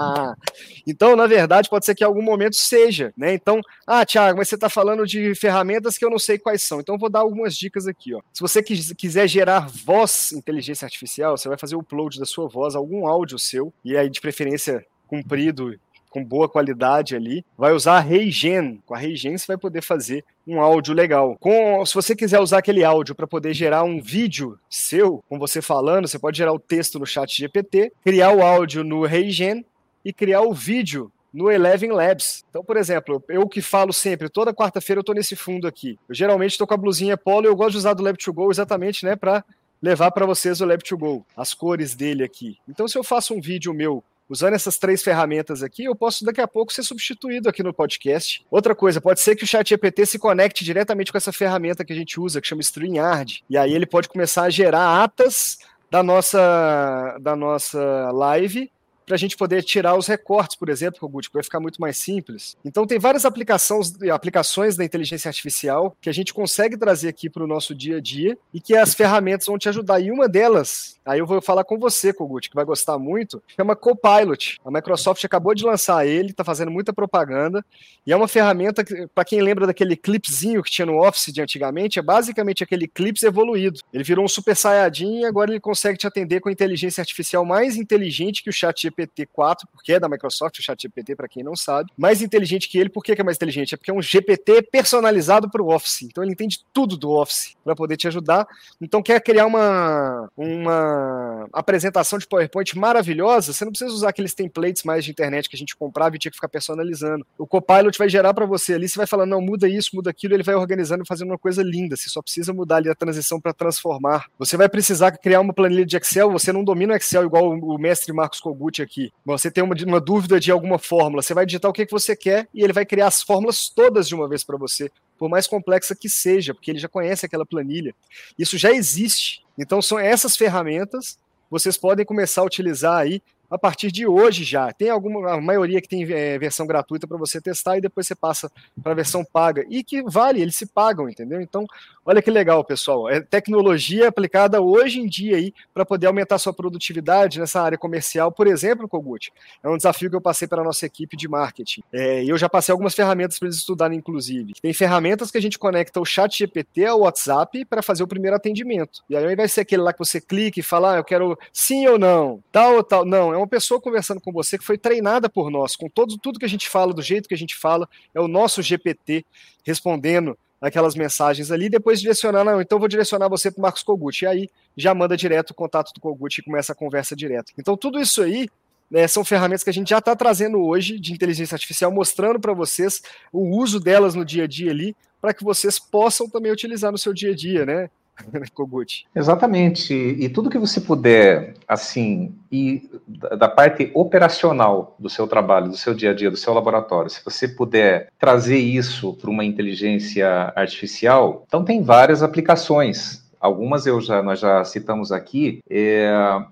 *laughs* então, na verdade, pode ser que em algum momento seja, né? Então, ah, Thiago, mas você está falando de ferramentas que eu não sei quais são. Então, eu vou dar algumas dicas aqui, ó. Se você quiser gerar voz inteligência artificial, você vai fazer o upload da sua voz, algum áudio seu, e aí de preferência comprido com boa qualidade ali, vai usar a Regen. Com a Regen você vai poder fazer um áudio legal. Com, se você quiser usar aquele áudio para poder gerar um vídeo seu, com você falando, você pode gerar o texto no chat GPT, criar o áudio no Regen e criar o vídeo no Eleven Labs. Então, por exemplo, eu que falo sempre, toda quarta-feira eu estou nesse fundo aqui. Eu geralmente estou com a blusinha polo e eu gosto de usar do Lab2Go exatamente, né, para levar para vocês o Lab2Go, as cores dele aqui. Então, se eu faço um vídeo meu Usando essas três ferramentas aqui, eu posso daqui a pouco ser substituído aqui no podcast. Outra coisa, pode ser que o chat GPT se conecte diretamente com essa ferramenta que a gente usa, que chama StreamYard. E aí ele pode começar a gerar atas da nossa, da nossa live para a gente poder tirar os recortes, por exemplo, Kogut, que vai ficar muito mais simples. Então tem várias aplicações, aplicações da inteligência artificial que a gente consegue trazer aqui para o nosso dia a dia e que as ferramentas vão te ajudar. E uma delas, aí eu vou falar com você, Kogut, que vai gostar muito, chama Copilot. A Microsoft acabou de lançar ele, está fazendo muita propaganda e é uma ferramenta que, para quem lembra daquele clipzinho que tinha no Office de antigamente, é basicamente aquele clips evoluído. Ele virou um super saiyajin e agora ele consegue te atender com inteligência artificial mais inteligente que o chat GPT-4, porque é da Microsoft, o chat GPT, para quem não sabe. Mais inteligente que ele, por que é mais inteligente? É porque é um GPT personalizado para o Office. Então ele entende tudo do Office para poder te ajudar. Então quer criar uma, uma apresentação de PowerPoint maravilhosa, você não precisa usar aqueles templates mais de internet que a gente comprava e tinha que ficar personalizando. O Copilot vai gerar para você ali, você vai falar, não, muda isso, muda aquilo, ele vai organizando e fazendo uma coisa linda. Você só precisa mudar ali a transição para transformar. Você vai precisar criar uma planilha de Excel, você não domina o Excel igual o mestre Marcos Kogut aqui. Você tem uma, uma dúvida de alguma fórmula, você vai digitar o que, que você quer e ele vai criar as fórmulas todas de uma vez para você, por mais complexa que seja, porque ele já conhece aquela planilha. Isso já existe. Então são essas ferramentas vocês podem começar a utilizar aí a partir de hoje já. Tem alguma, a maioria que tem é, versão gratuita para você testar e depois você passa para a versão paga. E que vale, eles se pagam, entendeu? Então, olha que legal, pessoal. É tecnologia aplicada hoje em dia aí para poder aumentar sua produtividade nessa área comercial, por exemplo, Kogut. É um desafio que eu passei para a nossa equipe de marketing. É, eu já passei algumas ferramentas para eles estudarem, inclusive. Tem ferramentas que a gente conecta o chat GPT ao WhatsApp para fazer o primeiro atendimento. E aí vai ser aquele lá que você clica e fala, ah, eu quero sim ou não, tal ou tal. Não, é uma pessoa conversando com você que foi treinada por nós, com todo, tudo que a gente fala, do jeito que a gente fala, é o nosso GPT respondendo aquelas mensagens ali, depois direcionar, não, então vou direcionar você para o Marcos Kogut, e aí já manda direto o contato do Kogut e começa a conversa direto. Então tudo isso aí né, são ferramentas que a gente já está trazendo hoje de inteligência artificial, mostrando para vocês o uso delas no dia a dia ali, para que vocês possam também utilizar no seu dia a dia, né? *laughs*
Kogut. Exatamente. E tudo que você puder, assim, e da parte operacional do seu trabalho, do seu dia a dia, do seu laboratório, se você puder trazer isso para uma inteligência artificial, então tem várias aplicações algumas eu já, nós já citamos aqui, é,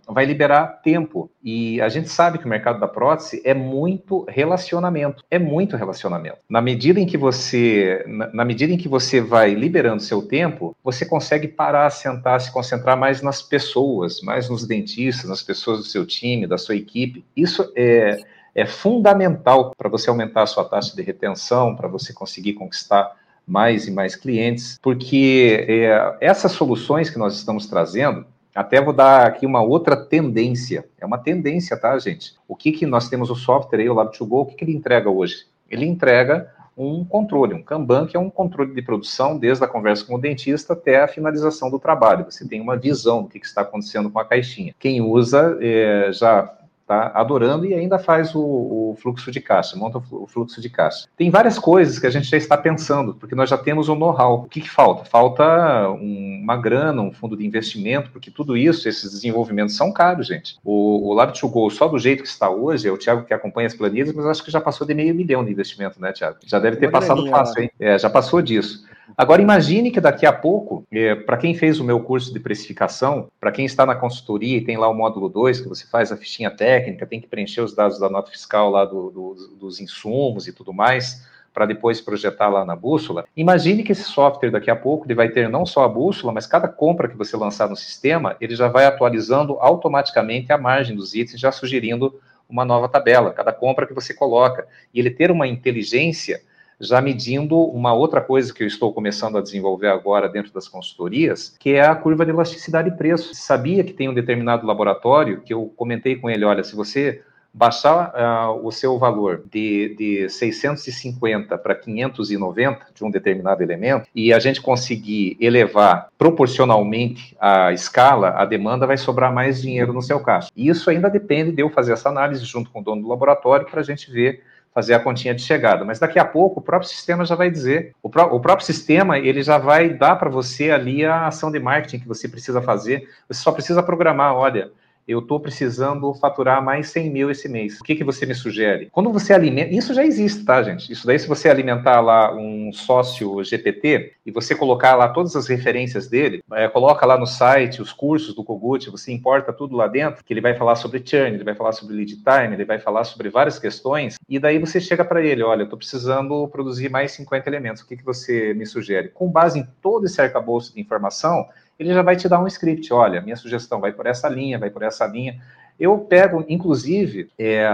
vai liberar tempo. E a gente sabe que o mercado da prótese é muito relacionamento, é muito relacionamento. Na medida em que você, na, na medida em que você vai liberando seu tempo, você consegue parar, sentar, se concentrar mais nas pessoas, mais nos dentistas, nas pessoas do seu time, da sua equipe. Isso é é fundamental para você aumentar a sua taxa de retenção, para você conseguir conquistar mais e mais clientes, porque é, essas soluções que nós estamos trazendo, até vou dar aqui uma outra tendência, é uma tendência, tá, gente? O que, que nós temos o software aí, o Lab2Go, o que, que ele entrega hoje? Ele entrega um controle, um Kanban, que é um controle de produção, desde a conversa com o dentista até a finalização do trabalho. Você tem uma visão do que, está acontecendo com a caixinha. Quem usa é, já tá adorando e ainda faz o, o, fluxo de caixa, monta o fluxo de caixa. Tem várias coisas que a gente já está pensando, porque nós já temos o um know-how. O que, que, falta? Falta um, uma grana, um fundo de investimento, porque tudo isso, esses desenvolvimentos são caros, gente. O, o Lab2Go, só do jeito que está hoje, é o Thiago que acompanha as planilhas, mas acho que já passou de meio milhão de investimento, né, Thiago? Já deve ter passado fácil, hein? É, já passou disso. Agora, imagine que daqui a pouco, é, para quem fez o meu curso de precificação, para quem está na consultoria e tem lá o módulo 2, que você faz a fichinha técnica, tem que preencher os dados da nota fiscal lá do, do, dos insumos e tudo mais, para depois projetar lá na bússola. Imagine que esse software daqui a pouco ele vai ter não só a bússola, mas cada compra que você lançar no sistema, ele já vai atualizando automaticamente a margem dos itens, já sugerindo uma nova tabela, cada compra que você coloca. E ele ter uma inteligência já medindo uma outra coisa que eu estou começando a desenvolver agora dentro das consultorias, que é a curva de elasticidade de preço. Sabia que tem um determinado laboratório que eu comentei com ele, olha, se você baixar uh, o seu valor de, de 650 para 590 de um determinado elemento e a gente conseguir elevar proporcionalmente a escala, a demanda vai sobrar mais dinheiro no seu caixa. E isso ainda depende de eu fazer essa análise junto com o dono do laboratório para a gente ver fazer a continha de chegada. Mas daqui a pouco o próprio sistema já vai dizer, o, pró o próprio sistema ele já vai dar para você ali a ação de marketing que você precisa fazer. Você só precisa programar, olha, eu estou precisando faturar mais 100 mil esse mês. O que, que você me sugere? Quando você alimenta, isso já existe, tá, gente? Isso daí, se você alimentar lá um sócio GPT e você colocar lá todas as referências dele, é, coloca lá no site os cursos do Kogut, você importa tudo lá dentro, que ele vai falar sobre churn, ele vai falar sobre lead time, ele vai falar sobre várias questões, e daí você chega para ele, olha, eu estou precisando produzir mais 50 elementos, o que, que você me sugere? Com base em todo esse arcabouço de informação, ele já vai te dar um script. Olha, minha sugestão vai por essa linha, vai por essa linha. Eu pego, inclusive, é,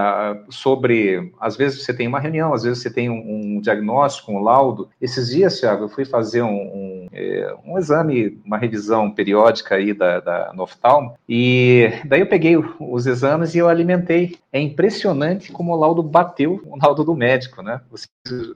sobre. Às vezes você tem uma reunião, às vezes você tem um, um diagnóstico, um laudo. Esses dias, Thiago, eu fui fazer um, um, é, um exame, uma revisão periódica aí da, da Noftalmo, e daí eu peguei os exames e eu alimentei. É impressionante como o laudo bateu o laudo do médico, né? Você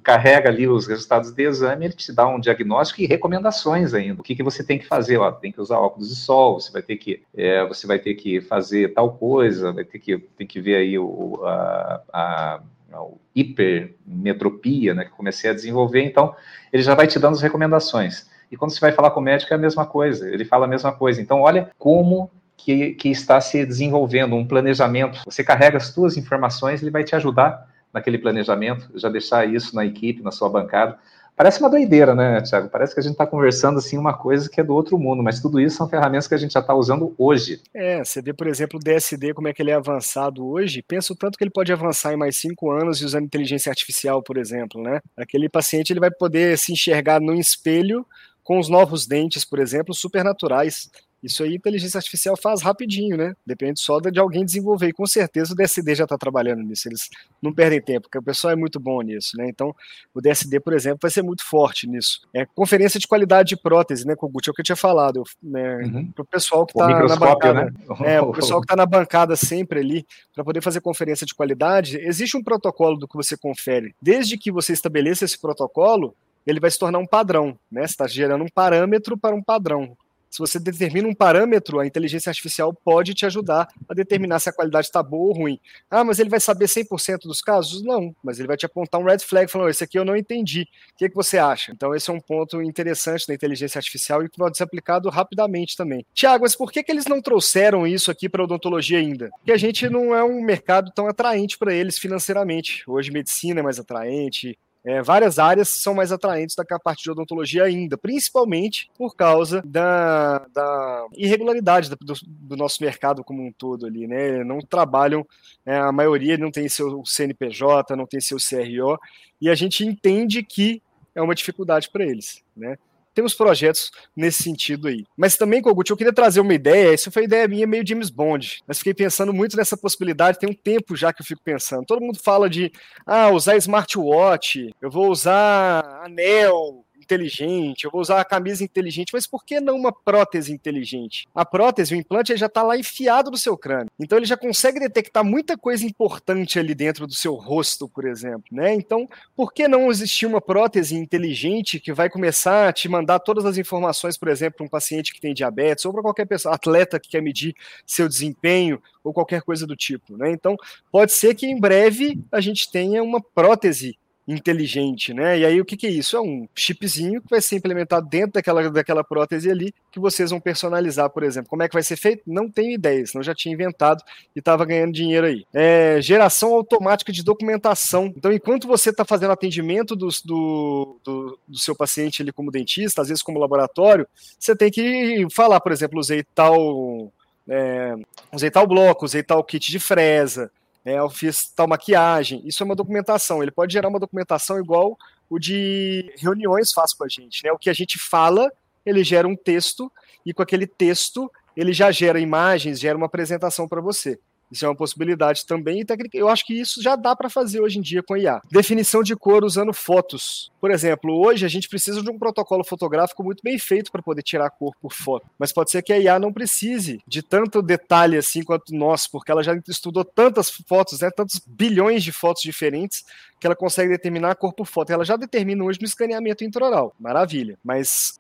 carrega ali os resultados de exame, ele te dá um diagnóstico e recomendações ainda. O que, que você tem que fazer? Ó, tem que usar óculos de sol, você vai ter que, é, você vai ter que fazer tal coisa coisa, vai ter que, tem que ver aí o, a, a, a hipermetropia, né, que comecei a desenvolver, então ele já vai te dando as recomendações. E quando você vai falar com o médico é a mesma coisa, ele fala a mesma coisa. Então olha como que, que está se desenvolvendo um planejamento. Você carrega as suas informações, ele vai te ajudar naquele planejamento, já deixar isso na equipe, na sua bancada, Parece uma doideira, né, Tiago? Parece que a gente está conversando assim uma coisa que é do outro mundo, mas tudo isso são ferramentas que a gente já está usando hoje.
É, você vê, por exemplo, o DSD, como é que ele é avançado hoje. Pensa o tanto que ele pode avançar em mais cinco anos usando inteligência artificial, por exemplo, né? Aquele paciente ele vai poder se enxergar no espelho com os novos dentes, por exemplo, supernaturais. Isso aí, inteligência artificial faz rapidinho, né? Depende só de alguém desenvolver. E com certeza o DSD já está trabalhando nisso. Eles não perdem tempo, porque o pessoal é muito bom nisso, né? Então, o DSD, por exemplo, vai ser muito forte nisso. É conferência de qualidade de prótese, né, Kogut? É o que eu tinha falado. Né? Uhum. Para o pessoal que está na bancada. Né? É, o pessoal que está na bancada sempre ali, para poder fazer conferência de qualidade, existe um protocolo do que você confere. Desde que você estabeleça esse protocolo, ele vai se tornar um padrão, né? Você está gerando um parâmetro para um padrão se você determina um parâmetro, a inteligência artificial pode te ajudar a determinar se a qualidade está boa ou ruim. Ah, mas ele vai saber 100% dos casos? Não, mas ele vai te apontar um red flag falando: esse aqui eu não entendi. O que, é que você acha? Então, esse é um ponto interessante da inteligência artificial e que pode ser aplicado rapidamente também. Tiago, mas por que, que eles não trouxeram isso aqui para odontologia ainda? Porque a gente não é um mercado tão atraente para eles financeiramente. Hoje, medicina é mais atraente, é, várias áreas são mais atraentes da parte de odontologia ainda, principalmente por causa da, da irregularidade do, do, nosso mercado como um todo ali, né? Não trabalham, é, a maioria não tem seu CNPJ, não tem seu CRO, e a gente entende que é uma dificuldade para eles, né? Temos projetos nesse sentido aí. Mas também, Kogut, eu queria trazer uma ideia, essa foi ideia minha meio James Bond, mas fiquei pensando muito nessa possibilidade, tem um tempo já que eu fico pensando. Todo mundo fala de, ah, usar smartwatch, eu vou usar anel, inteligente, eu vou usar a camisa inteligente, mas por que não uma prótese inteligente? A prótese, o implante, já está lá enfiado no seu crânio. Então ele já consegue detectar muita coisa importante ali dentro do seu rosto, por exemplo, né? Então, por que não existir uma prótese inteligente que vai começar a te mandar todas as informações, por exemplo, para um paciente que tem diabetes ou para qualquer pessoa, atleta que quer medir seu desempenho ou qualquer coisa do tipo, né? Então, pode ser que em breve a gente tenha uma prótese inteligente, né? E aí o que, que é isso? É um chipzinho que vai ser implementado dentro daquela, daquela prótese ali, que vocês vão personalizar, por exemplo. Como é que vai ser feito? Não tenho ideia, senão já tinha inventado e estava ganhando dinheiro aí. É, geração automática de documentação. Então, enquanto você está fazendo atendimento do, do, do, do, seu paciente ali como dentista, às vezes como laboratório, você tem que falar, por exemplo, usei tal. É, usei tal bloco, usei tal kit de fresa, é, eu fiz tal maquiagem. Isso é uma documentação. Ele pode gerar uma documentação igual o de reuniões faz com a gente. Né? O que a gente fala, ele gera um texto, e com aquele texto ele já gera imagens, gera uma apresentação para você. Isso é uma possibilidade também. E eu acho que isso já dá para fazer hoje em dia com IA. Definição de cor usando fotos. Por exemplo, hoje a gente precisa de um protocolo fotográfico muito bem feito para poder tirar a cor por foto. Mas pode ser que a IA não precise de tanto detalhe assim quanto nós, porque ela já estudou tantas fotos, né, tantos bilhões de fotos diferentes, que ela consegue determinar a cor por foto. Ela já determina hoje no escaneamento intraoral. Maravilha. Mas,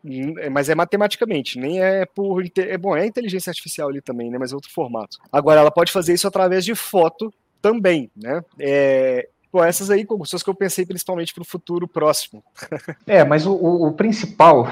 mas é matematicamente, nem é por. É bom, é inteligência artificial ali também, né? Mas é outro formato. Agora, ela pode fazer isso através de foto também, né? É, Bom, essas aí são as que eu pensei principalmente para o futuro próximo.
É, mas o, o, o principal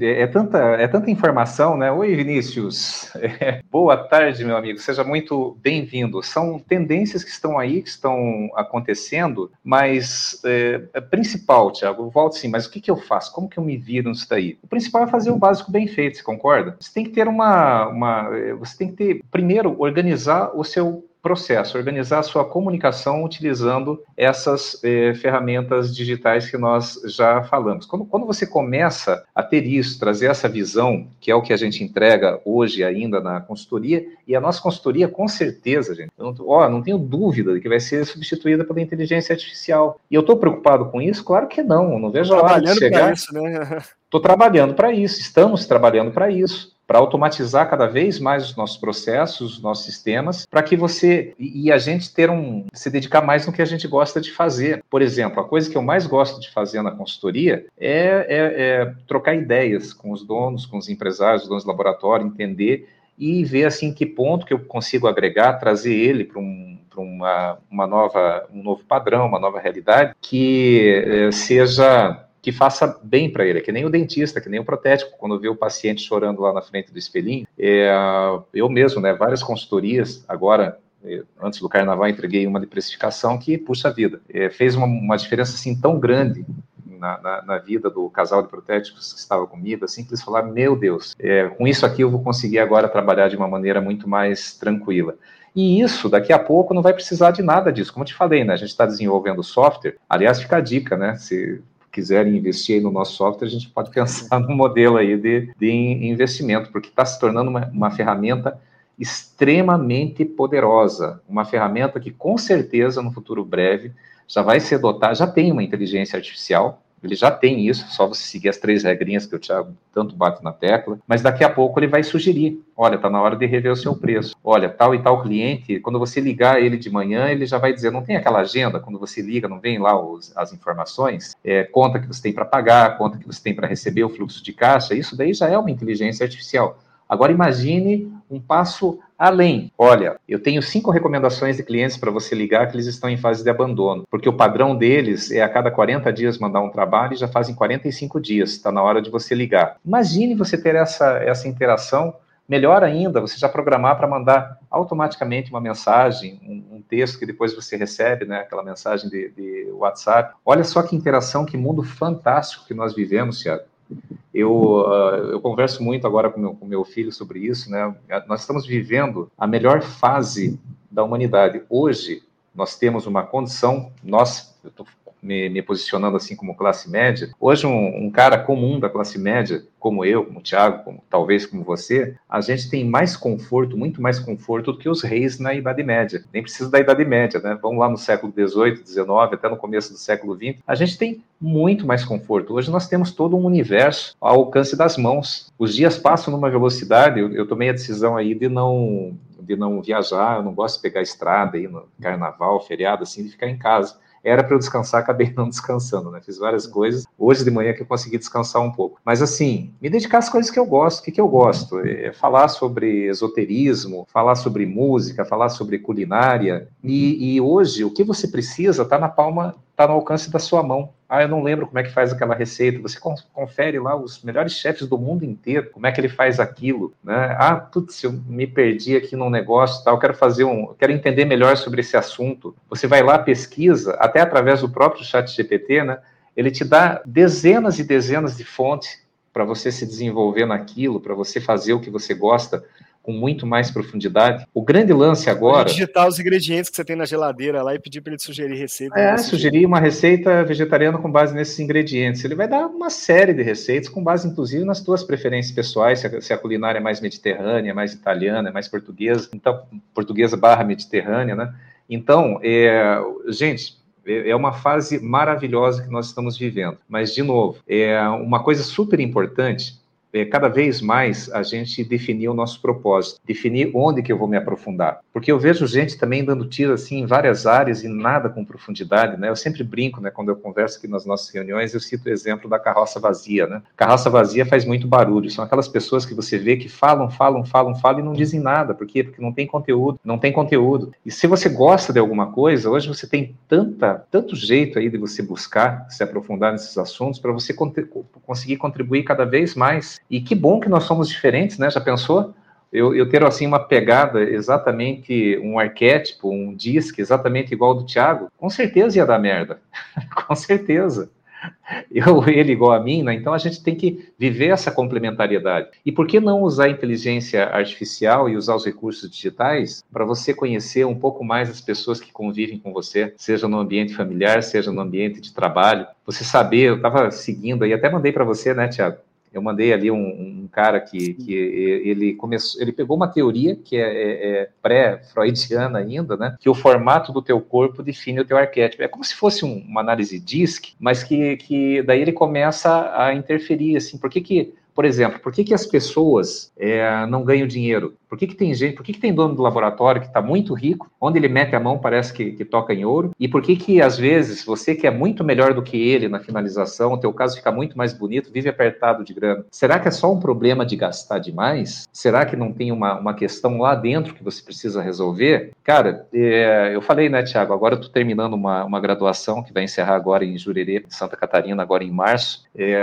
é, é, tanta, é tanta informação, né? Oi, Vinícius. É, *laughs* boa tarde, meu amigo. Seja muito bem-vindo. São tendências que estão aí, que estão acontecendo, mas é, é principal, Tiago, volto sim, mas o que, que eu faço? Como que eu me viro nisso daí? O principal é fazer o básico bem feito, você concorda? Você tem que ter uma, uma você tem que ter, primeiro, organizar o seu processo, organizar a sua comunicação utilizando essas eh, ferramentas digitais que nós já falamos. Quando, quando você começa a ter isso, trazer essa visão, que é o que a gente entrega hoje ainda na consultoria, e a nossa consultoria, com certeza, gente, não, ó, não tenho dúvida de que vai ser substituída pela inteligência artificial. E eu estou preocupado com isso? Claro que não, não vejo a hora de chegar. Isso, né? *laughs* Estou trabalhando para isso, estamos trabalhando para isso para automatizar cada vez mais os nossos processos, os nossos sistemas, para que você e a gente ter um se dedicar mais no que a gente gosta de fazer. Por exemplo, a coisa que eu mais gosto de fazer na consultoria é, é, é trocar ideias com os donos, com os empresários, os donos do laboratório, entender e ver assim que ponto que eu consigo agregar, trazer ele para um uma, uma nova um novo padrão, uma nova realidade que eh, seja que faça bem para ele, é que nem o dentista, que nem o protético, quando vê o paciente chorando lá na frente do espelhinho. É, eu mesmo, né, várias consultorias, agora, é, antes do carnaval, entreguei uma de precificação que, puxa vida, é, fez uma, uma, diferença assim tão grande na, na, na, vida do casal de protéticos que estava comigo, assim, que eles falaram, meu Deus, é, com isso aqui eu vou conseguir agora trabalhar de uma maneira muito mais tranquila. E isso, daqui a pouco, não vai precisar de nada disso. Como eu te falei, né? A gente está desenvolvendo software. Aliás, fica a dica, né? Se quiserem investir no nosso software, a gente pode pensar *laughs* no modelo aí de, de investimento, porque está se tornando uma, uma ferramenta extremamente poderosa, uma ferramenta que com certeza no futuro breve já vai ser dotada, já tem uma inteligência artificial, ele já tem isso, só você seguir as três regrinhas que o Thiago tanto bate na tecla, mas daqui a pouco ele vai sugerir, olha, está na hora de rever o seu preço. Olha, tal e tal cliente, quando você ligar ele de manhã, ele já vai dizer, não tem aquela agenda, quando você liga, não vem lá os, as informações, é, conta que você tem para pagar, conta que você tem para receber o fluxo de caixa, isso daí já é uma inteligência artificial. Agora imagine um passo além. Olha, eu tenho cinco recomendações de clientes para você ligar que eles estão em fase de abandono, porque o padrão deles é a cada 40 dias mandar um trabalho e já fazem 45 dias, está na hora de você ligar. Imagine você ter essa, essa interação Melhor ainda, você já programar para mandar automaticamente uma mensagem, um, um, texto que depois você recebe, né, aquela mensagem de, de, WhatsApp. Olha só que interação, que mundo fantástico que nós vivemos, Thiago. Eu, uh, eu converso muito agora com meu, com meu filho sobre isso, né? Nós estamos vivendo a melhor fase da humanidade. Hoje, nós temos uma condição, nós, eu estou me, me, posicionando assim como classe média, hoje um, um, cara comum da classe média, como eu, como o Thiago, como, talvez como você, a gente tem mais conforto, muito mais conforto do que os reis na Idade Média. Nem precisa da Idade Média, né? Vamos lá no século XVIII, XIX, até no começo do século XX. A gente tem muito mais conforto. Hoje nós temos todo um universo ao alcance das mãos. Os dias passam numa velocidade, eu, eu tomei a decisão aí de não de não viajar, eu não gosto de pegar estrada aí no carnaval, feriado, assim, de ficar em casa era para eu descansar, acabei *laughs* não descansando, né? Fiz várias coisas. Hoje de manhã que eu consegui descansar um pouco. Mas assim, me dedicar às coisas que eu gosto. O que, que eu gosto? É falar sobre esoterismo, falar sobre música, falar sobre culinária. E, e hoje, o que você precisa está na palma, está no alcance da sua mão. Ah, eu não lembro como é que faz aquela receita. Você confere lá os melhores chefes do mundo inteiro, como é que ele faz aquilo, né? Ah, putz, eu me perdi aqui num negócio, tal, quero fazer um, quero entender melhor sobre esse assunto. Você vai lá, pesquisa, até através do próprio chat GPT, né? Ele te dá dezenas e dezenas de fontes para você se desenvolver naquilo, para você fazer o que você gosta com muito mais profundidade. O grande lance agora.
Digitar os ingredientes que você tem na geladeira lá e pedir para ele sugerir receita.
É, sugerir uma receita vegetariana com base nesses ingredientes. Ele vai dar uma série de receitas com base, inclusive, nas tuas preferências pessoais, se a, se a culinária é mais mediterrânea, mais italiana, mais portuguesa, então portuguesa barra mediterrânea, né? Então, é, gente, é, é uma fase maravilhosa que nós estamos vivendo. Mas, de novo, é uma coisa super importante é, cada vez mais a gente definir o nosso propósito, definir onde que eu vou me aprofundar. Porque eu vejo gente também dando tiro assim em várias áreas e nada com profundidade, né? Eu sempre brinco, né, quando eu converso aqui nas nossas reuniões, eu cito o exemplo da carroça vazia, né? Carroça vazia faz muito barulho, são aquelas pessoas que você vê que falam, falam, falam, falam e não dizem nada. Por quê? Porque não tem conteúdo, não tem conteúdo. E se você gosta de alguma coisa, hoje você tem tanta, tanto jeito aí de você buscar se aprofundar nesses assuntos para você conseguir contribuir cada vez mais e que bom que nós somos diferentes, né? Já pensou? Eu, eu ter assim uma pegada exatamente um arquétipo, um disque exatamente igual ao do Thiago, com certeza ia dar merda. *laughs* com certeza. Eu, ele igual a mim, né? Então a gente tem que viver essa complementariedade. E por que não usar a inteligência artificial e usar os recursos digitais para você conhecer um pouco mais as pessoas que convivem com você, seja no ambiente familiar, seja no ambiente de trabalho? Você saber, eu estava seguindo aí, até mandei para você, né, Tiago? Eu mandei ali um, um cara que, que ele começou, ele pegou uma teoria que é, é, é pré-freudiana ainda, né? Que o formato do teu corpo define o teu arquétipo. É como se fosse um, uma análise DISC, mas que, que daí ele começa a interferir, assim, por que que por exemplo, por que, que as pessoas é, não ganham dinheiro? Por que, que tem gente, por que, que tem dono do laboratório que está muito rico, onde ele mete a mão parece que, que, toca em ouro? E por que que às vezes você que é muito melhor do que ele na finalização, o teu caso fica muito mais bonito, vive apertado de grana? Será que é só um problema de gastar demais? Será que não tem uma, uma questão lá dentro que você precisa resolver? Cara, é, eu falei, né, Tiago, agora eu estou terminando uma, uma graduação que vai encerrar agora em Jurerê, Santa Catarina, agora em março. É,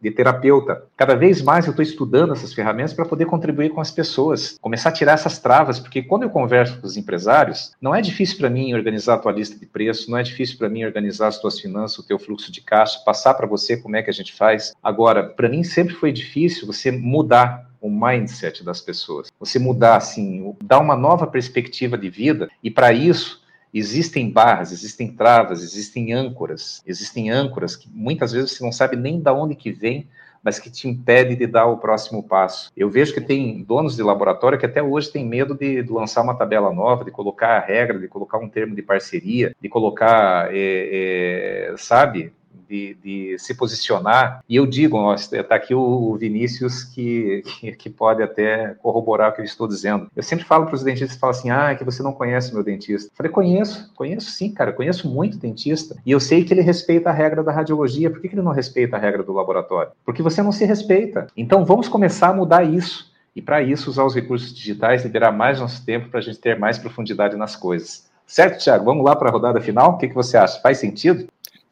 de terapeuta. Cada vez mais eu estou estudando essas ferramentas para poder contribuir com as pessoas, começar a tirar essas travas, porque quando eu converso com os empresários, não é difícil para mim organizar a tua lista de preços, não é difícil para mim organizar as tuas finanças, o teu fluxo de caixa, passar para você como é que a gente faz. Agora, para mim sempre foi difícil você mudar o mindset das pessoas. Você mudar assim, dar uma nova perspectiva de vida e para isso Existem barras, existem travas, existem âncoras, existem âncoras que muitas vezes você não sabe nem de onde que vem, mas que te impede de dar o próximo passo. Eu vejo que tem donos de laboratório que até hoje têm medo de, de lançar uma tabela nova, de colocar a regra, de colocar um termo de parceria, de colocar, é, é, sabe, de, de, se posicionar. E eu digo, está aqui o Vinícius que, que, pode até corroborar o que eu estou dizendo. Eu sempre falo para os dentistas, falo assim, ah, é que você não conhece meu dentista. Eu falei, conheço, conheço sim, cara, conheço muito dentista. E eu sei que ele respeita a regra da radiologia. Por que, que ele não respeita a regra do laboratório? Porque você não se respeita. Então vamos começar a mudar isso. E para isso, usar os recursos digitais, liberar mais nosso tempo para a gente ter mais profundidade nas coisas. Certo, Thiago? Vamos lá para a rodada final? O que, que você acha? Faz sentido?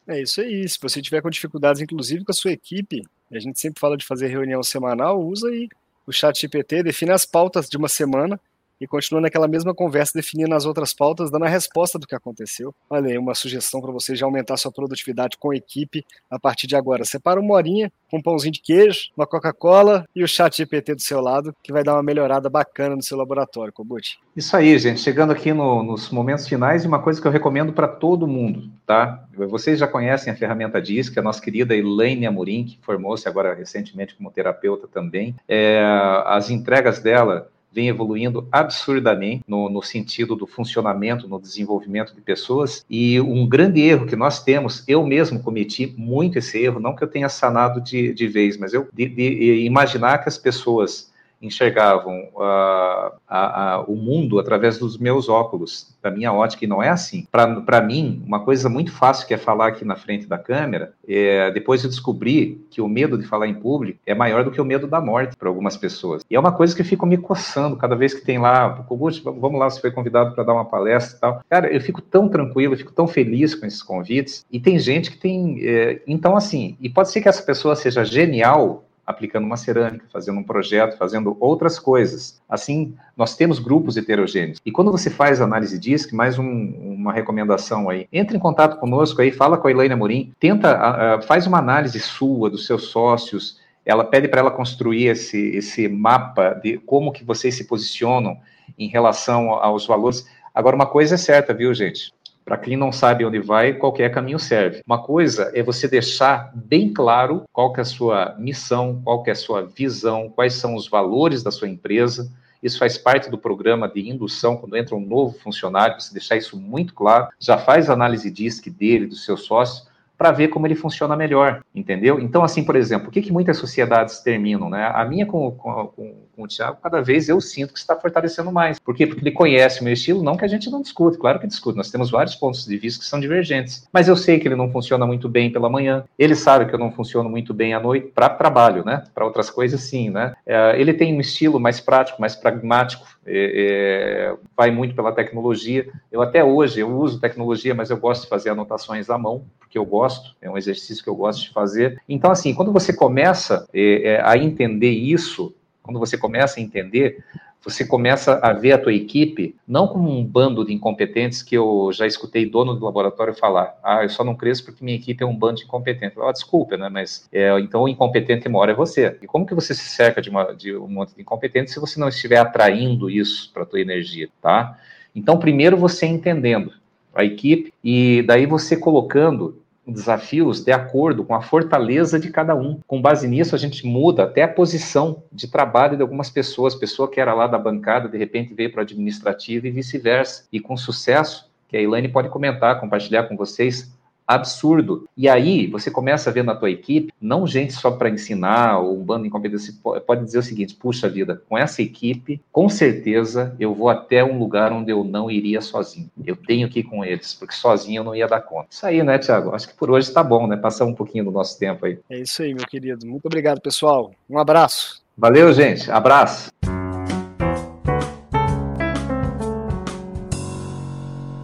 É isso aí. Se você tiver com dificuldades, inclusive com a sua equipe, a gente sempre fala de fazer reunião semanal, usa aí o chat GPT, define as pautas de uma semana e continua naquela mesma conversa, definindo as outras pautas, dando a resposta do que aconteceu. Olha aí, uma sugestão para você já aumentar sua produtividade com a equipe a partir de agora. Separa uma horinha com um pãozinho de queijo, uma Coca-Cola e o chat GPT do seu lado, que vai dar uma melhorada bacana no seu laboratório, Kobuti.
Isso aí, gente. Chegando aqui no, nos momentos finais, e uma coisa que eu recomendo para todo mundo, tá? Vocês já conhecem a ferramenta DISC, a nossa querida Elaine Amorim, que formou-se agora recentemente como terapeuta também. É, as entregas dela vem evoluindo absurdamente no, no, sentido do funcionamento, no desenvolvimento de pessoas. E um grande erro que nós temos, eu mesmo cometi muito esse erro, não que eu tenha sanado de, de vez, mas eu de, de imaginar que as pessoas enxergavam uh, a, a, o mundo através dos meus óculos, da minha ótica, e não é assim. Para mim, uma coisa muito fácil que é falar aqui na frente da câmera, é, depois eu descobri que o medo de falar em público é maior do que o medo da morte para algumas pessoas. E é uma coisa que eu fico me coçando cada vez que tem lá, vamos lá, você foi convidado para dar uma palestra e tal. Cara, eu fico tão tranquilo, eu fico tão feliz com esses convites. E tem gente que tem. É, então, assim, e pode ser que essa pessoa seja genial aplicando uma cerâmica, fazendo um projeto, fazendo outras coisas. Assim, nós temos grupos heterogêneos. E quando você faz análise DISC, mais um, uma recomendação aí, entre em contato conosco aí, fala com a Elaine Amorim, tenta, uh, faz uma análise sua, dos seus sócios, ela pede para ela construir esse, esse mapa de como que vocês se posicionam em relação aos valores. Agora, uma coisa é certa, viu, gente? Para quem não sabe onde vai, qualquer caminho serve. Uma coisa é você deixar bem claro qual que é a sua missão, qual que é a sua visão, quais são os valores da sua empresa. Isso faz parte do programa de indução, quando entra um novo funcionário, você deixar isso muito claro, já faz análise DISC dele, do seu sócio, para ver como ele funciona melhor, entendeu? Então, assim, por exemplo, o que, que muitas sociedades terminam, né? A minha com, com, com, com o Thiago, cada vez eu sinto que está fortalecendo mais. Por quê? Porque ele conhece o meu estilo, não que a gente não discute, claro que discute, nós temos vários pontos de vista que são divergentes, mas eu sei que ele não funciona muito bem pela manhã, ele sabe que eu não funciono muito bem à noite, para trabalho, né? Para outras coisas, sim, né? É, ele tem um estilo mais prático, mais pragmático, é, é, vai muito pela tecnologia. Eu até hoje, eu uso tecnologia, mas eu gosto de fazer anotações à mão, porque eu gosto, é um exercício que eu gosto de fazer. Então, assim, quando você começa é, é a entender isso, quando você começa a entender, você começa a ver a tua equipe não como um bando de incompetentes que eu já escutei dono do laboratório falar, ah, eu só não cresço porque minha equipe é um bando de incompetentes. Ah, desculpa, né, mas é, então o incompetente mora é você. E como que você se cerca de, uma, de um monte de incompetentes se você não estiver atraindo isso para tua energia, tá? Então, primeiro você entendendo a equipe e daí você colocando desafios de acordo com a fortaleza de cada um. Com base nisso, a gente muda até a posição de trabalho de algumas pessoas. Pessoa que era lá da bancada, de repente veio para o administrativo e vice-versa. E com sucesso, que a Elaine pode comentar, compartilhar com vocês, absurdo. E aí você começa a ver na tua equipe, não gente só para ensinar ou um bando de incompetência, pode dizer o seguinte: puxa vida, com essa equipe, com certeza eu vou até um lugar onde eu não iria sozinho. Eu tenho que ir com eles, porque sozinho eu não ia dar conta. Isso aí, né, Tiago? Acho que por hoje está bom, né? Passar um pouquinho do nosso tempo aí.
É isso aí, meu querido. Muito obrigado, pessoal. Um abraço.
Valeu, gente. Abraço.